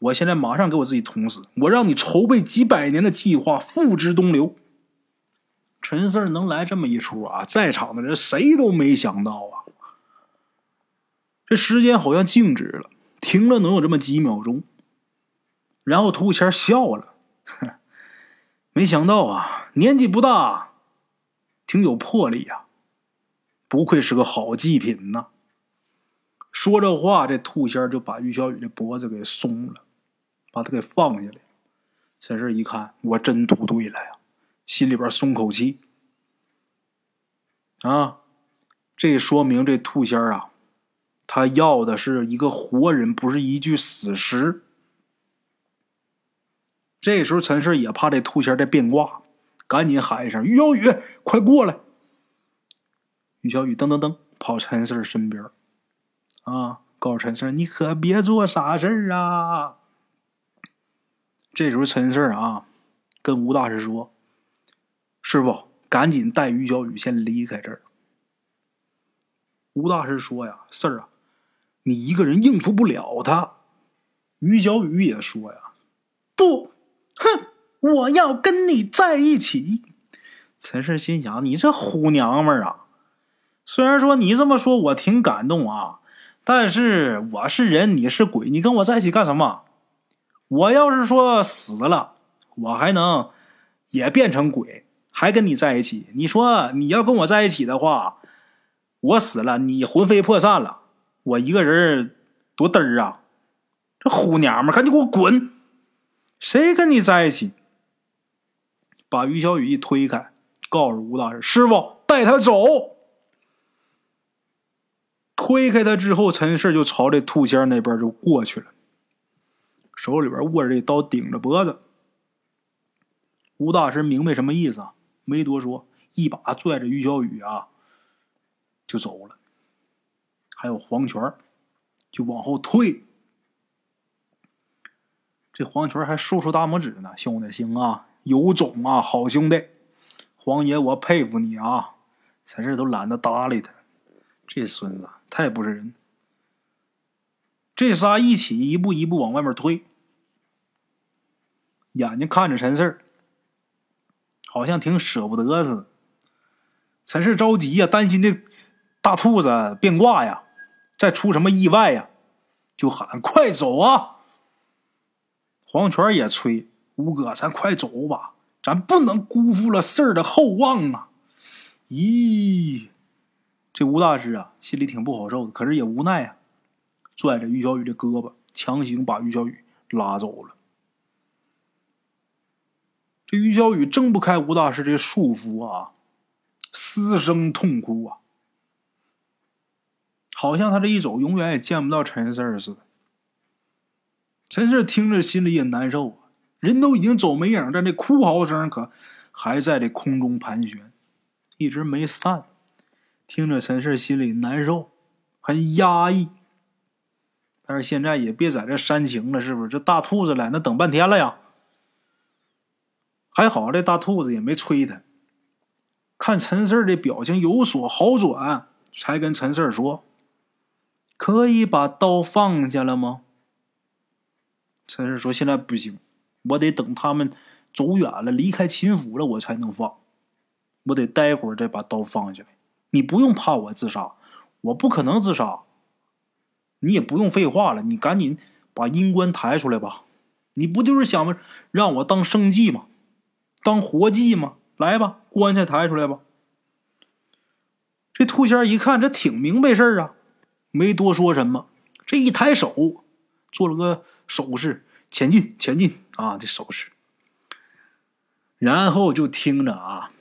我现在马上给我自己捅死！我让你筹备几百年的计划付之东流。陈四能来这么一出啊，在场的人谁都没想到啊！这时间好像静止了，停了能有这么几秒钟。然后秃谦笑了，没想到啊，年纪不大，挺有魄力呀，不愧是个好祭品呐！说这话，这兔仙就把于小雨的脖子给松了。把他给放下来，陈氏一看，我真赌对了呀，心里边松口气。啊，这说明这兔仙啊，他要的是一个活人，不是一具死尸。这时候，陈氏也怕这兔仙再变卦，赶紧喊一声：“于小雨，快过来！”于小雨噔噔噔跑陈氏身边，啊，告诉陈氏：“你可别做傻事啊！”这时候，陈四啊，跟吴大师说：“师傅，赶紧带于小雨先离开这儿。”吴大师说：“呀，四儿啊，你一个人应付不了他。”于小雨也说：“呀，不，哼，我要跟你在一起。”陈胜心想：“你这虎娘们儿啊！虽然说你这么说，我挺感动啊，但是我是人，你是鬼，你跟我在一起干什么？”我要是说死了，我还能也变成鬼，还跟你在一起。你说你要跟我在一起的话，我死了，你魂飞魄散了，我一个人多嘚儿啊！这虎娘们，赶紧给我滚！谁跟你在一起？把于小雨一推开，告诉吴大师：“师傅，带他走。”推开他之后，陈氏就朝这兔仙那边就过去了。手里边握着这刀，顶着脖子。吴大师明白什么意思，没多说，一把拽着于小雨啊，就走了。还有黄泉就往后退。这黄泉还竖出大拇指呢，兄弟，行啊，有种啊，好兄弟，黄爷我佩服你啊！陈氏都懒得搭理他，这孙子太不是人。这仨一起一步一步往外面推，眼睛看着陈四好像挺舍不得似的。陈四着急呀，担心这大兔子变卦呀，再出什么意外呀，就喊：“快走啊！”黄泉也催：“吴哥，咱快走吧，咱不能辜负了四儿的厚望啊！”咦，这吴大师啊，心里挺不好受的，可是也无奈啊。拽着于小雨的胳膊，强行把于小雨拉走了。这于小雨挣不开吴大师这束缚啊，嘶声痛哭啊，好像他这一走，永远也见不到陈四似的。陈四听着心里也难受啊，人都已经走没影，但这哭嚎声可还在这空中盘旋，一直没散。听着陈氏心里难受，很压抑。但是现在也别在这煽情了，是不是？这大兔子来，那等半天了呀。还好这大兔子也没催他，看陈四的表情有所好转，才跟陈四说：“可以把刀放下了吗？”陈四说：“现在不行，我得等他们走远了，离开秦府了，我才能放。我得待会儿再把刀放下来。你不用怕我自杀，我不可能自杀。你也不用废话了，你赶紧把阴棺抬出来吧。你不就是想让我当生祭吗？”当活祭吗？来吧，棺材抬出来吧。这兔仙一看，这挺明白事儿啊，没多说什么。这一抬手，做了个手势，前进，前进啊！这手势，然后就听着啊，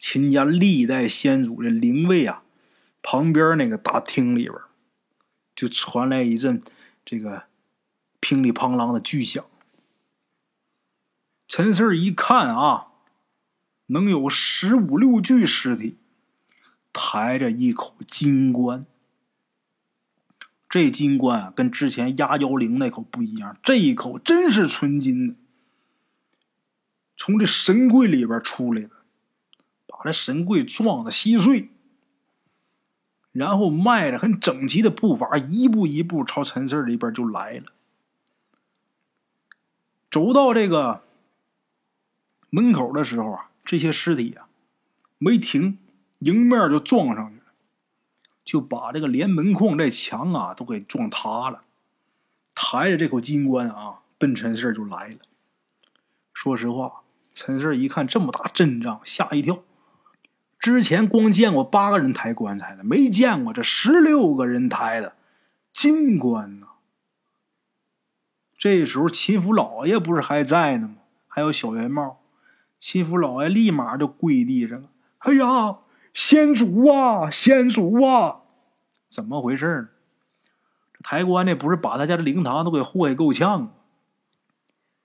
秦家历代先祖的灵位啊，旁边那个大厅里边，就传来一阵这个乒里乓啷的巨响。陈四一看啊，能有十五六具尸体，抬着一口金棺。这金棺啊，跟之前压妖灵那口不一样，这一口真是纯金的，从这神柜里边出来的，把这神柜撞得稀碎，然后迈着很整齐的步伐，一步一步朝陈四这边就来了，走到这个。门口的时候啊，这些尸体啊没停，迎面就撞上去了，就把这个连门框这墙啊都给撞塌了。抬着这口金棺啊，奔陈四就来了。说实话，陈四一看这么大阵仗，吓一跳。之前光见过八个人抬棺材的，没见过这十六个人抬的金棺呢。这时候秦府老爷不是还在呢吗？还有小圆帽。秦府老爷立马就跪地上了。哎呀，先祖啊，先祖啊，怎么回事呢？这抬棺的不是把他家的灵堂都给祸害够呛？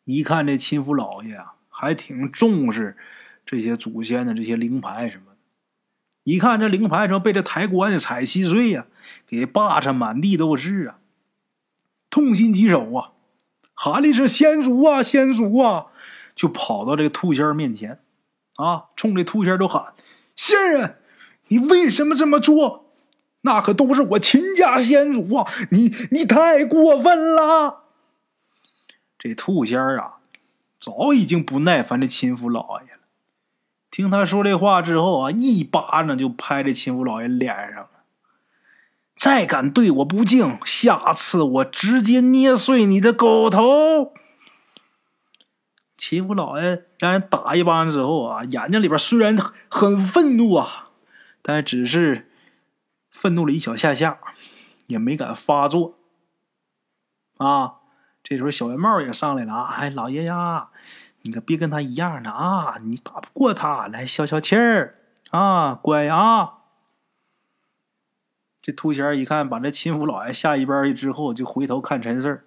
一看这秦府老爷啊，还挺重视这些祖先的这些灵牌什么的。一看这灵牌上被这抬棺的踩稀碎呀，给扒成满地都是啊，痛心疾首啊，喊了一声：“先祖啊，先祖啊！”就跑到这个兔仙儿面前，啊，冲这兔仙儿就喊：“仙人，你为什么这么做？那可都是我秦家先祖啊！你你太过分了！”这兔仙儿啊，早已经不耐烦这秦府老爷。听他说这话之后啊，一巴掌就拍在秦福老爷脸上。再敢对我不敬，下次我直接捏碎你的狗头！秦福老爷让人打一巴掌之后啊，眼睛里边虽然很愤怒啊，但只是愤怒了一小下下，也没敢发作。啊，这时候小圆帽也上来了啊，哎，老爷呀，你可别跟他一样的啊，你打不过他，来消消气儿啊，乖啊。这兔仙一看把这秦府老爷吓一边之后，就回头看陈四儿。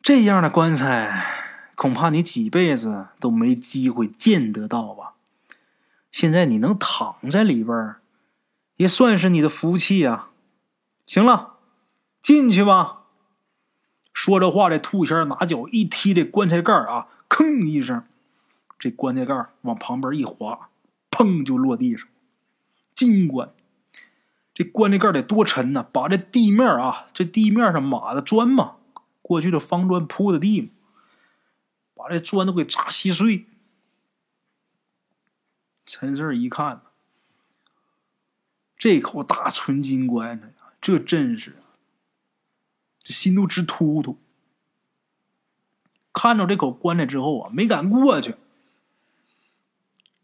这样的棺材，恐怕你几辈子都没机会见得到吧？现在你能躺在里边也算是你的福气啊！行了，进去吧。说着话，这兔仙拿脚一踢这棺材盖啊，吭一声，这棺材盖往旁边一滑，砰就落地上。金棺，这棺材盖得多沉呢？把这地面啊，这地面上码的砖嘛。过去的方砖铺的地嘛，把这砖都给砸稀碎。陈四一看，这口大纯金棺材，这阵势，这心都直突突。看着这口棺材之后啊，没敢过去。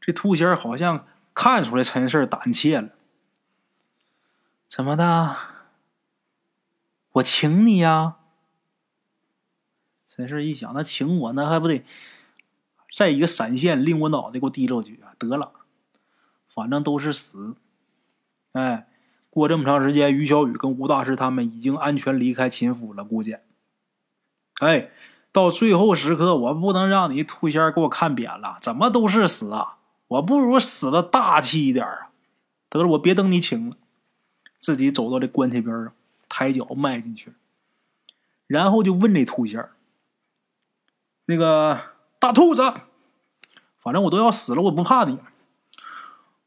这兔仙儿好像看出来陈四胆怯了，怎么的？我请你呀。陈氏一想，那请我，那还不得再一个闪现，令我脑袋给我提溜去啊！得了，反正都是死。哎，过这么长时间，于小雨跟吴大师他们已经安全离开秦府了，估计。哎，到最后时刻，我不能让你兔仙给我看扁了，怎么都是死啊！我不如死的大气一点啊！得了，我别等你请了，自己走到这棺材边上，抬脚迈进去，然后就问这兔仙那个大兔子，反正我都要死了，我不怕你。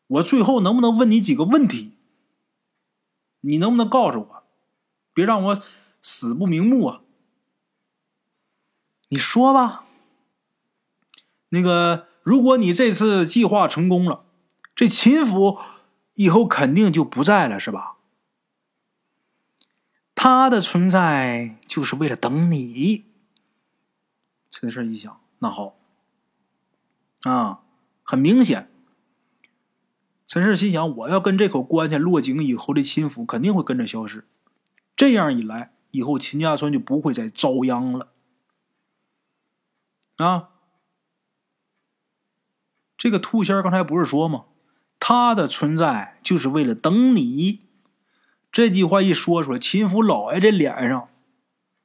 我最后能不能问你几个问题？你能不能告诉我，别让我死不瞑目啊！你说吧。那个，如果你这次计划成功了，这秦府以后肯定就不在了，是吧？他的存在就是为了等你。陈氏一想，那好，啊，很明显。陈氏心想：我要跟这口棺材落井以后，这秦府肯定会跟着消失。这样一来，以后秦家村就不会再遭殃了。啊，这个兔仙刚才不是说吗？他的存在就是为了等你。这句话一说出来，秦府老爷这脸上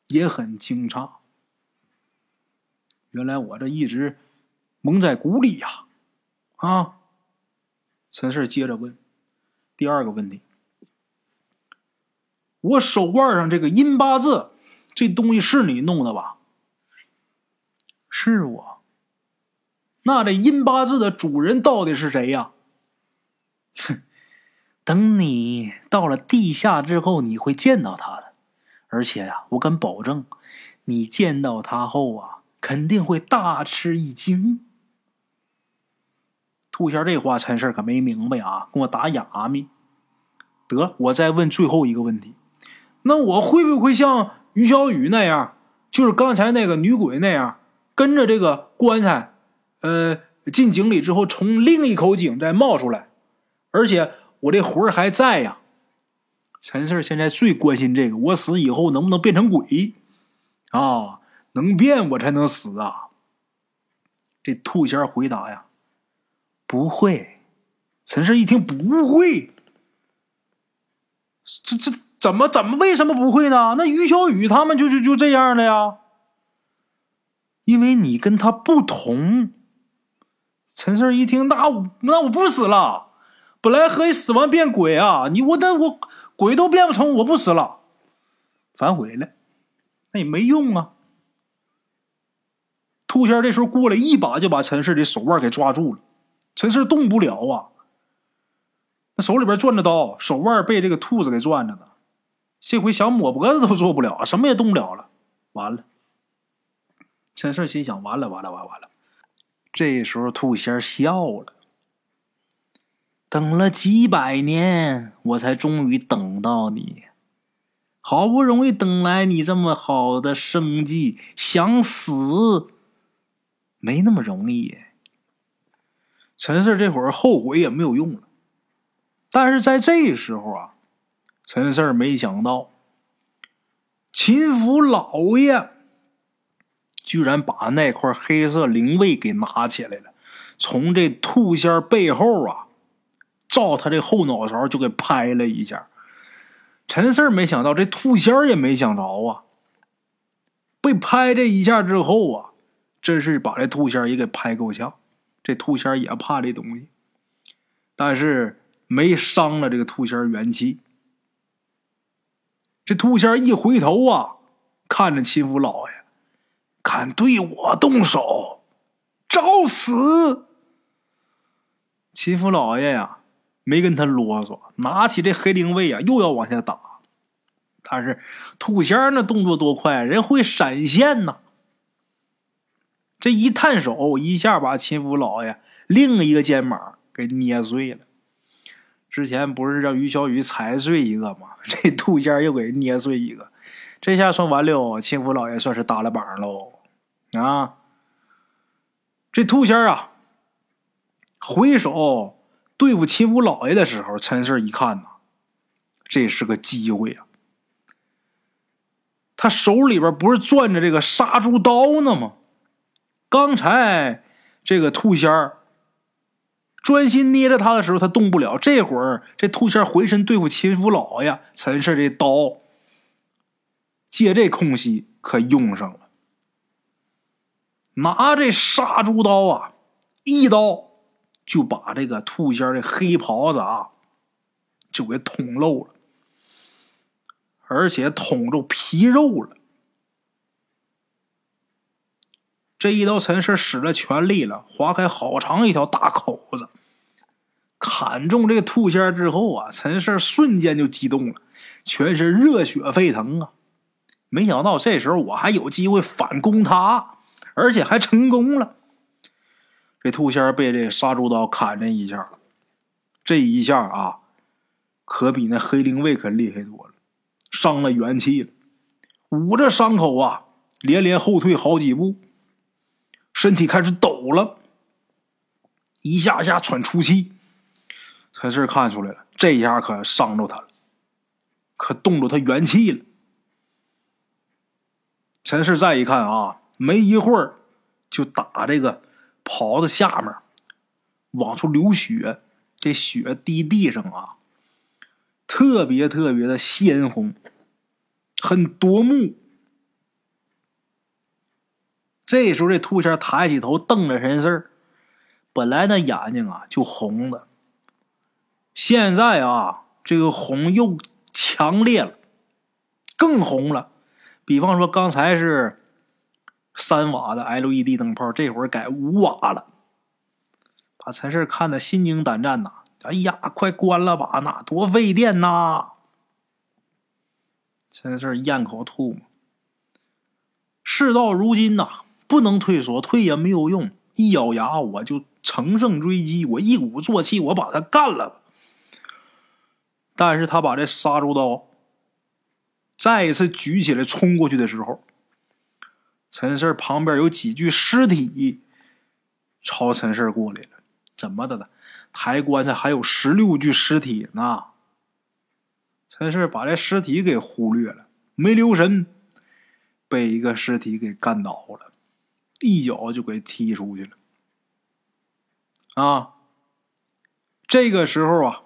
也很惊诧。原来我这一直蒙在鼓里呀！啊，陈氏接着问第二个问题：我手腕上这个阴八字，这东西是你弄的吧？是我。那这阴八字的主人到底是谁呀？哼，等你到了地下之后，你会见到他的。而且呀，我敢保证，你见到他后啊。肯定会大吃一惊。兔仙这话陈氏可没明白啊，跟我打哑谜。得，我再问最后一个问题：那我会不会像于小雨那样，就是刚才那个女鬼那样，跟着这个棺材，呃，进井里之后，从另一口井再冒出来，而且我这魂还在呀？陈氏现在最关心这个：我死以后能不能变成鬼？啊？能变我才能死啊！这兔仙回答呀：“不会。”陈氏一听不会，这这怎么怎么为什么不会呢？那于小雨他们就就就这样的呀。因为你跟他不同。陈氏一听，那那我不死了。本来可以死完变鬼啊，你我那我鬼都变不成，我不死了，反悔了，那也没用啊。兔仙这时候过来，一把就把陈氏的手腕给抓住了。陈氏动不了啊，那手里边攥着刀，手腕被这个兔子给攥着呢。这回想抹脖子都做不了，什么也动不了了。完了，陈氏心想：完了，完了，完了完了。这时候兔仙笑了，等了几百年，我才终于等到你。好不容易等来你这么好的生计，想死。没那么容易。陈四这会儿后悔也没有用了，但是在这时候啊，陈四没想到，秦府老爷居然把那块黑色灵位给拿起来了，从这兔仙背后啊，照他这后脑勺就给拍了一下。陈四没想到，这兔仙也没想着啊，被拍这一下之后啊。真是把这兔仙也给拍够呛，这兔仙也怕这东西，但是没伤了这个兔仙元气。这兔仙一回头啊，看着秦福老爷，敢对我动手，找死！秦福老爷呀，没跟他啰嗦，拿起这黑灵位啊，又要往下打。但是兔仙那动作多快，人会闪现呐。这一探手，一下把秦福老爷另一个肩膀给捏碎了。之前不是让于小雨踩碎一个吗？这兔仙又给捏碎一个，这下算完了，秦福老爷算是搭了榜喽。啊，这兔仙啊，回首对付秦福老爷的时候，陈氏一看呐，这是个机会啊。他手里边不是攥着这个杀猪刀呢吗？刚才这个兔仙儿专心捏着他的时候，他动不了。这会儿这兔仙儿回身对付秦福老爷，陈氏这刀借这空隙可用上了。拿这杀猪刀啊，一刀就把这个兔仙儿的黑袍子啊，就给捅漏了，而且捅着皮肉了。这一刀，陈氏使了全力了，划开好长一条大口子。砍中这个兔仙之后啊，陈氏瞬间就激动了，全身热血沸腾啊！没想到这时候我还有机会反攻他，而且还成功了。这兔仙被这杀猪刀砍这一下，这一下啊，可比那黑灵卫可厉害多了，伤了元气了，捂着伤口啊，连连后退好几步。身体开始抖了，一下下喘粗气。陈氏看出来了，这下可伤着他了，可动着他元气了。陈氏再一看啊，没一会儿就打这个袍子下面往出流血，这血滴地上啊，特别特别的鲜红，很夺目。这时候，这兔仙抬起头瞪着陈四本来那眼睛啊就红的，现在啊这个红又强烈了，更红了。比方说刚才是三瓦的 LED 灯泡，这会儿改五瓦了，把陈四看得心惊胆战呐！哎呀，快关了吧，那多费电呐！陈四咽口吐沫，事到如今呐。不能退缩，退也没有用。一咬牙，我就乘胜追击，我一鼓作气，我把他干了。但是他把这杀猪刀再一次举起来冲过去的时候，陈氏旁边有几具尸体朝陈氏过来了。怎么的呢？抬棺材还有十六具尸体呢。陈氏把这尸体给忽略了，没留神，被一个尸体给干倒了。一脚就给踢出去了，啊！这个时候啊，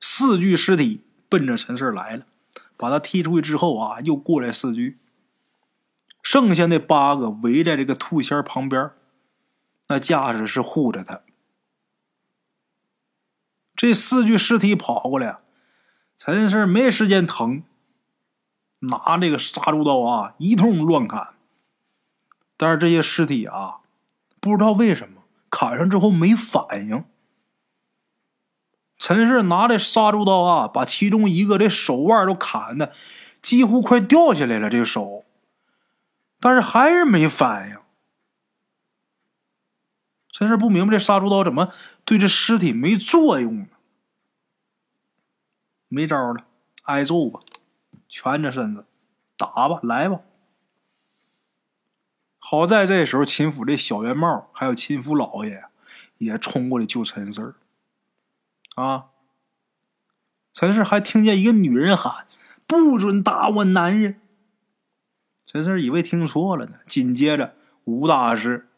四具尸体奔着陈四来了，把他踢出去之后啊，又过来四具，剩下那八个围在这个兔仙旁边，那架势是护着他。这四具尸体跑过来，陈四没时间疼，拿这个杀猪刀啊，一通乱砍。但是这些尸体啊，不知道为什么砍上之后没反应。陈氏拿着杀猪刀啊，把其中一个这手腕都砍的几乎快掉下来了，这个手，但是还是没反应。陈氏不明白这杀猪刀怎么对这尸体没作用呢？没招了，挨揍吧，蜷着身子打吧，来吧。好在这时候，秦府这小圆帽还有秦府老爷也冲过来救陈四儿。啊！陈四还听见一个女人喊：“不准打我男人！”陈四以为听错了呢。紧接着，吴大师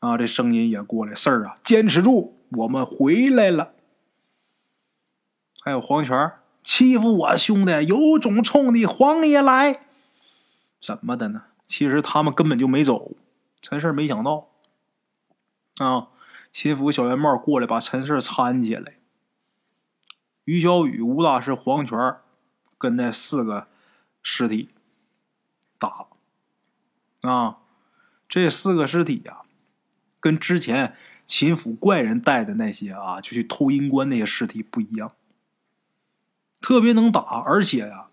啊，这声音也过来：“四儿啊，坚持住，我们回来了。”还有黄泉欺负我兄弟，有种冲你黄爷来！怎么的呢？其实他们根本就没走，陈氏没想到，啊，秦府小圆帽过来把陈氏搀起来。于小雨、吴大师、黄泉跟那四个尸体打，啊，这四个尸体呀，跟之前秦府怪人带的那些啊，就去偷阴棺那些尸体不一样，特别能打，而且呀，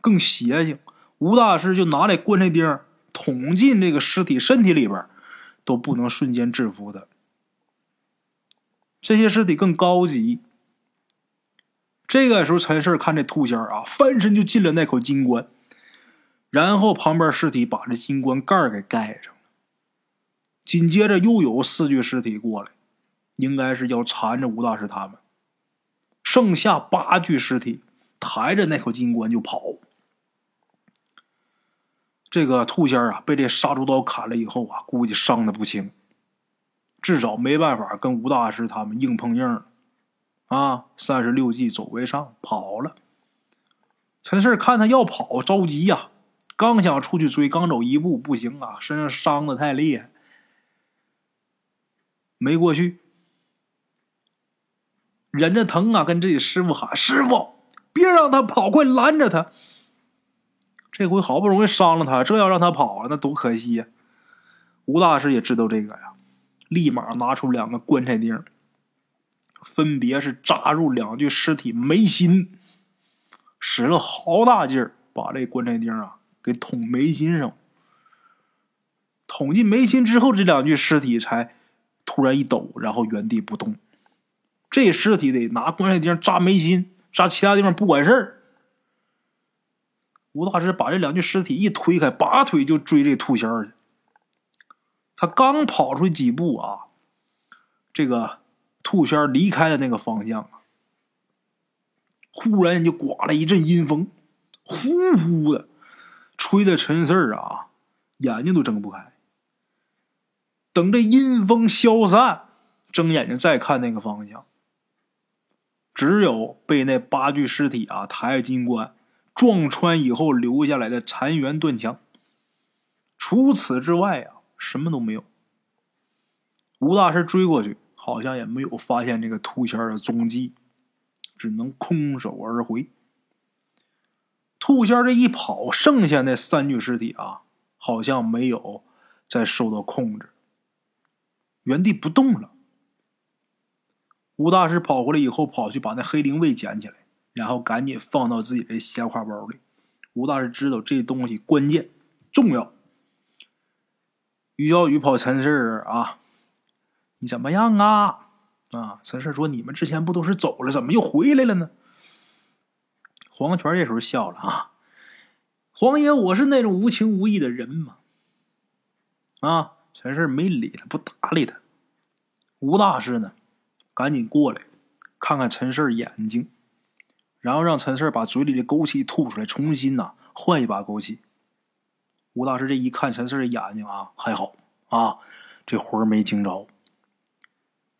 更邪性。吴大师就拿来棺材钉。捅进这个尸体身体里边，都不能瞬间制服他。这些尸体更高级。这个时候，陈氏看这兔仙啊，翻身就进了那口金棺，然后旁边尸体把这金棺盖给盖上了。紧接着又有四具尸体过来，应该是要缠着吴大师他们。剩下八具尸体抬着那口金棺就跑。这个兔仙啊，被这杀猪刀砍了以后啊，估计伤的不轻，至少没办法跟吴大师他们硬碰硬了，啊，三十六计走为上，跑了。陈四看他要跑，着急呀，刚想出去追，刚走一步，不行啊，身上伤的太厉害，没过去，忍着疼啊，跟自己师傅喊：“师傅，别让他跑，快拦着他！”这回好不容易伤了他，这要让他跑，那多可惜呀！吴大师也知道这个呀，立马拿出两个棺材钉，分别是扎入两具尸体眉心，使了好大劲儿，把这棺材钉啊给捅眉心上。捅进眉心之后，这两具尸体才突然一抖，然后原地不动。这尸体得拿棺材钉扎眉心，扎其他地方不管事儿。吴大师把这两具尸体一推开，拔腿就追这兔仙儿去。他刚跑出去几步啊，这个兔仙儿离开的那个方向啊，忽然就刮了一阵阴风，呼呼的吹的陈四儿啊，眼睛都睁不开。等这阴风消散，睁眼睛再看那个方向，只有被那八具尸体啊抬进棺。撞穿以后留下来的残垣断墙，除此之外啊，什么都没有。吴大师追过去，好像也没有发现这个兔仙的踪迹，只能空手而回。兔仙这一跑，剩下那三具尸体啊，好像没有再受到控制，原地不动了。吴大师跑回来以后，跑去把那黑灵位捡起来。然后赶紧放到自己的斜挎包里。吴大师知道这东西关键重要。于小雨跑陈氏啊，你怎么样啊？啊，陈氏说：“你们之前不都是走了，怎么又回来了呢？”黄泉这时候笑了啊，黄爷，我是那种无情无义的人吗。啊，陈氏没理他，不搭理他。吴大师呢，赶紧过来看看陈氏眼睛。然后让陈四把嘴里的枸杞吐出来，重新呐换一把枸杞。吴大师这一看陈四的眼睛啊，还好啊，这魂没惊着，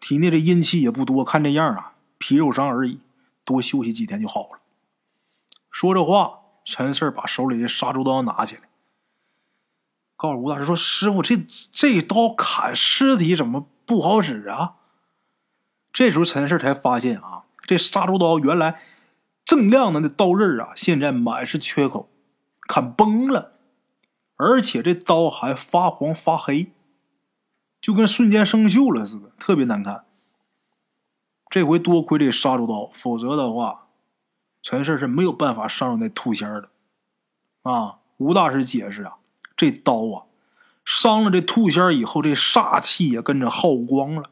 体内的阴气也不多，看这样啊，皮肉伤而已，多休息几天就好了。说这话，陈四把手里的杀猪刀拿起来，告诉吴大师说：“师傅，这这刀砍尸体怎么不好使啊？”这时候陈四才发现啊，这杀猪刀原来。锃亮的那刀刃啊，现在满是缺口，砍崩了，而且这刀还发黄发黑，就跟瞬间生锈了似的，特别难看。这回多亏这杀猪刀，否则的话，陈氏是没有办法上那兔仙的。啊，吴大师解释啊，这刀啊，伤了这兔仙以后，这煞气也跟着耗光了。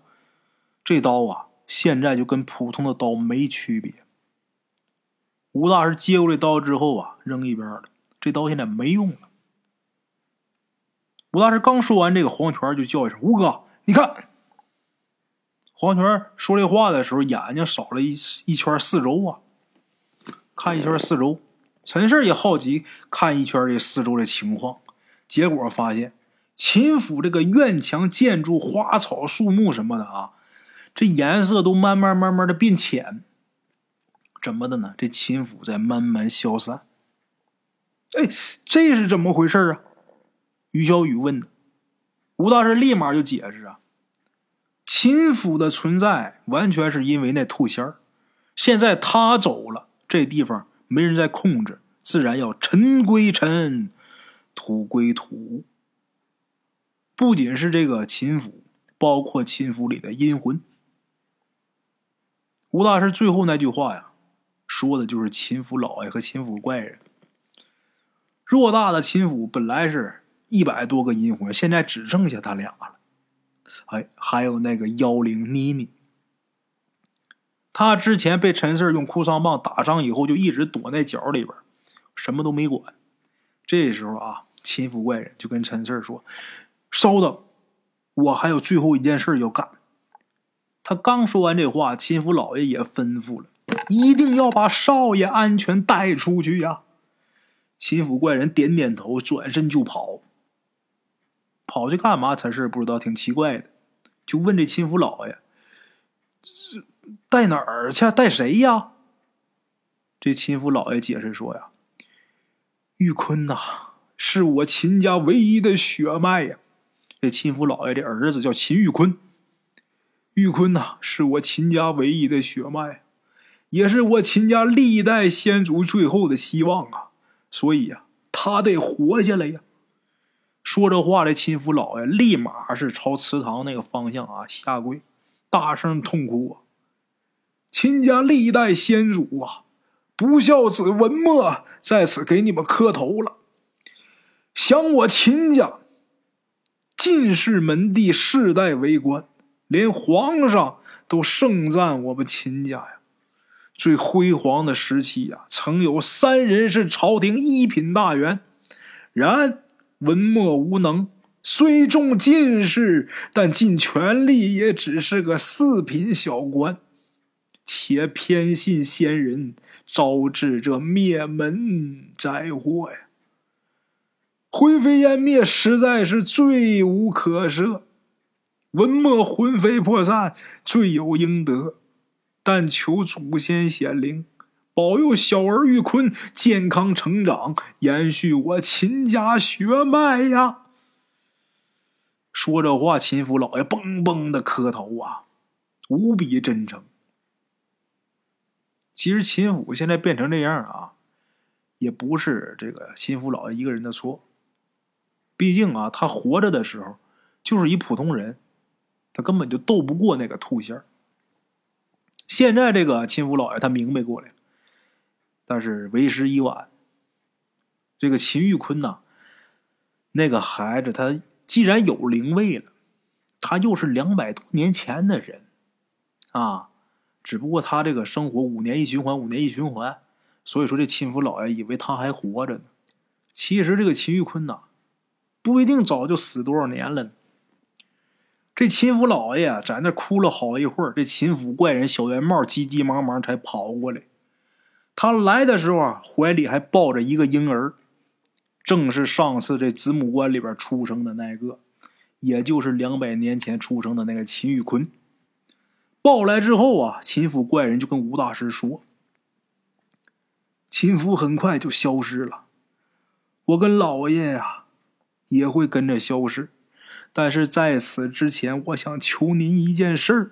这刀啊，现在就跟普通的刀没区别。吴大师接过这刀之后啊，扔一边了。这刀现在没用了。吴大师刚说完这个，黄泉就叫一声：“吴哥，你看！”黄泉说这话的时候，眼睛扫了一一圈四周啊，看一圈四周。陈氏也好奇，看一圈这四周的情况，结果发现秦府这个院墙、建筑、花草、树木什么的啊，这颜色都慢慢慢慢的变浅。怎么的呢？这秦府在慢慢消散。哎，这是怎么回事啊？于小雨问。吴大师立马就解释啊：秦府的存在完全是因为那兔仙儿。现在他走了，这地方没人在控制，自然要尘归尘，土归土。不仅是这个秦府，包括秦府里的阴魂。吴大师最后那句话呀。说的就是秦府老爷和秦府怪人。偌大的秦府本来是一百多个阴魂，现在只剩下他俩了。哎，还有那个妖灵妮妮，他之前被陈四用哭丧棒打伤以后，就一直躲在角里边，什么都没管。这时候啊，秦府怪人就跟陈四说：“稍等，我还有最后一件事要干。”他刚说完这话，秦府老爷也吩咐了。一定要把少爷安全带出去呀！秦府怪人点点头，转身就跑。跑去干嘛？陈氏不知道，挺奇怪的，就问这秦府老爷：“这带哪儿去？带谁呀？”这秦府老爷解释说：“呀，玉坤呐，是我秦家唯一的血脉呀。这秦府老爷的儿子叫秦玉坤，玉坤呐，是我秦家唯一的血脉，也是我秦家历代先祖最后的希望啊。所以呀，他得活下来呀。说这话的秦府老爷立马是朝祠堂那个方向啊下跪，大声痛哭啊！秦家历代先祖啊，不孝子文墨在此给你们磕头了。想我秦家进士门第，世代为官，连皇上都盛赞我们秦家呀。最辉煌的时期呀，曾有三人是朝廷一品大员，然文墨无能，虽中进士，但尽全力也只是个四品小官，且偏信先人，招致这灭门灾祸呀。灰飞烟灭，实在是罪无可赦。文墨魂飞魄散，罪有应得。但求祖先显灵，保佑小儿玉坤健康成长，延续我秦家血脉呀！说这话，秦府老爷嘣嘣的磕头啊，无比真诚。其实秦府现在变成这样啊，也不是这个秦府老爷一个人的错。毕竟啊，他活着的时候就是一普通人，他根本就斗不过那个兔仙儿现在这个秦府老爷他明白过来了，但是为时已晚。这个秦玉坤呐，那个孩子他既然有灵位了，他又是两百多年前的人啊，只不过他这个生活五年一循环，五年一循环，所以说这秦府老爷以为他还活着呢。其实这个秦玉坤呐。不一定早就死多少年了呢。这秦府老爷在那哭了好一会儿，这秦府怪人小圆帽急急忙忙才跑过来。他来的时候啊，怀里还抱着一个婴儿，正是上次这子母棺里边出生的那个，也就是两百年前出生的那个秦玉坤。抱来之后啊，秦府怪人就跟吴大师说：“秦府很快就消失了，我跟老爷呀。”也会跟着消失，但是在此之前，我想求您一件事儿。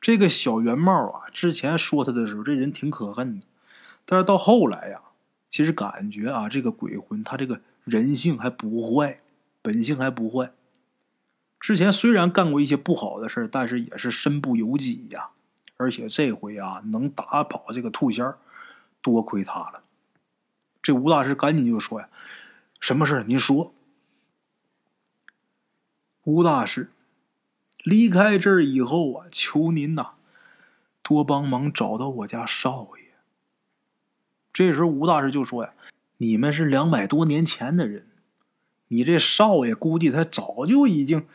这个小圆帽啊，之前说他的时候，这人挺可恨的，但是到后来呀，其实感觉啊，这个鬼魂他这个人性还不坏，本性还不坏。之前虽然干过一些不好的事但是也是身不由己呀。而且这回啊，能打跑这个兔仙儿，多亏他了。这吴大师赶紧就说呀。什么事您说，吴大师，离开这儿以后啊，求您呐，多帮忙找到我家少爷。这时候，吴大师就说呀：“你们是两百多年前的人，你这少爷估计他早就已经……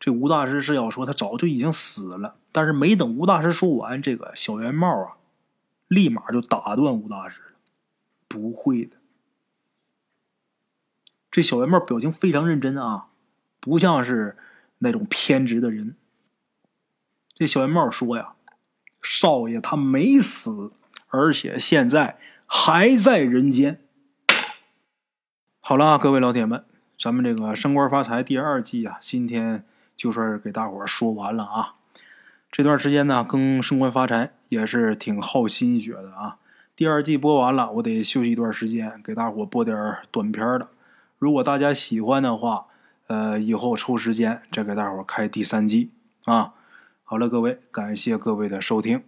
这吴大师是要说他早就已经死了。但是没等吴大师说完，这个小圆帽啊，立马就打断吴大师：不会的。”这小圆帽表情非常认真啊，不像是那种偏执的人。这小圆帽说呀：“少爷他没死，而且现在还在人间。”好了，各位老铁们，咱们这个升官发财第二季啊，今天就算是给大伙说完了啊。这段时间呢，更升官发财也是挺耗心血的啊。第二季播完了，我得休息一段时间，给大伙播点短片的。如果大家喜欢的话，呃，以后抽时间再给大伙儿开第三季啊。好了，各位，感谢各位的收听。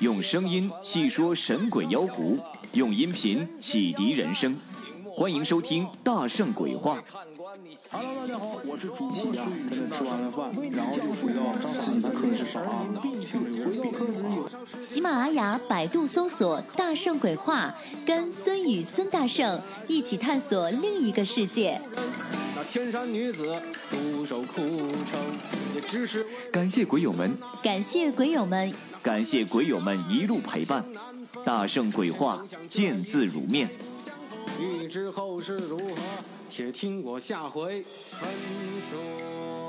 用声音细说神鬼妖狐，用音频启迪人生。欢迎收听《大圣鬼话》。Hello，大家好，我是主播吃完了饭，然后就回到自己的课室上啊。回到课室有。喜马拉雅、百度搜索“大圣鬼话”，跟孙宇、孙大圣一起探索另一个世界。那天山女子独守空城，也只是。感谢鬼友们，感谢鬼友们，感谢鬼友们一路陪伴。大圣鬼话，见字如面。欲知后事如何，且听我下回分说。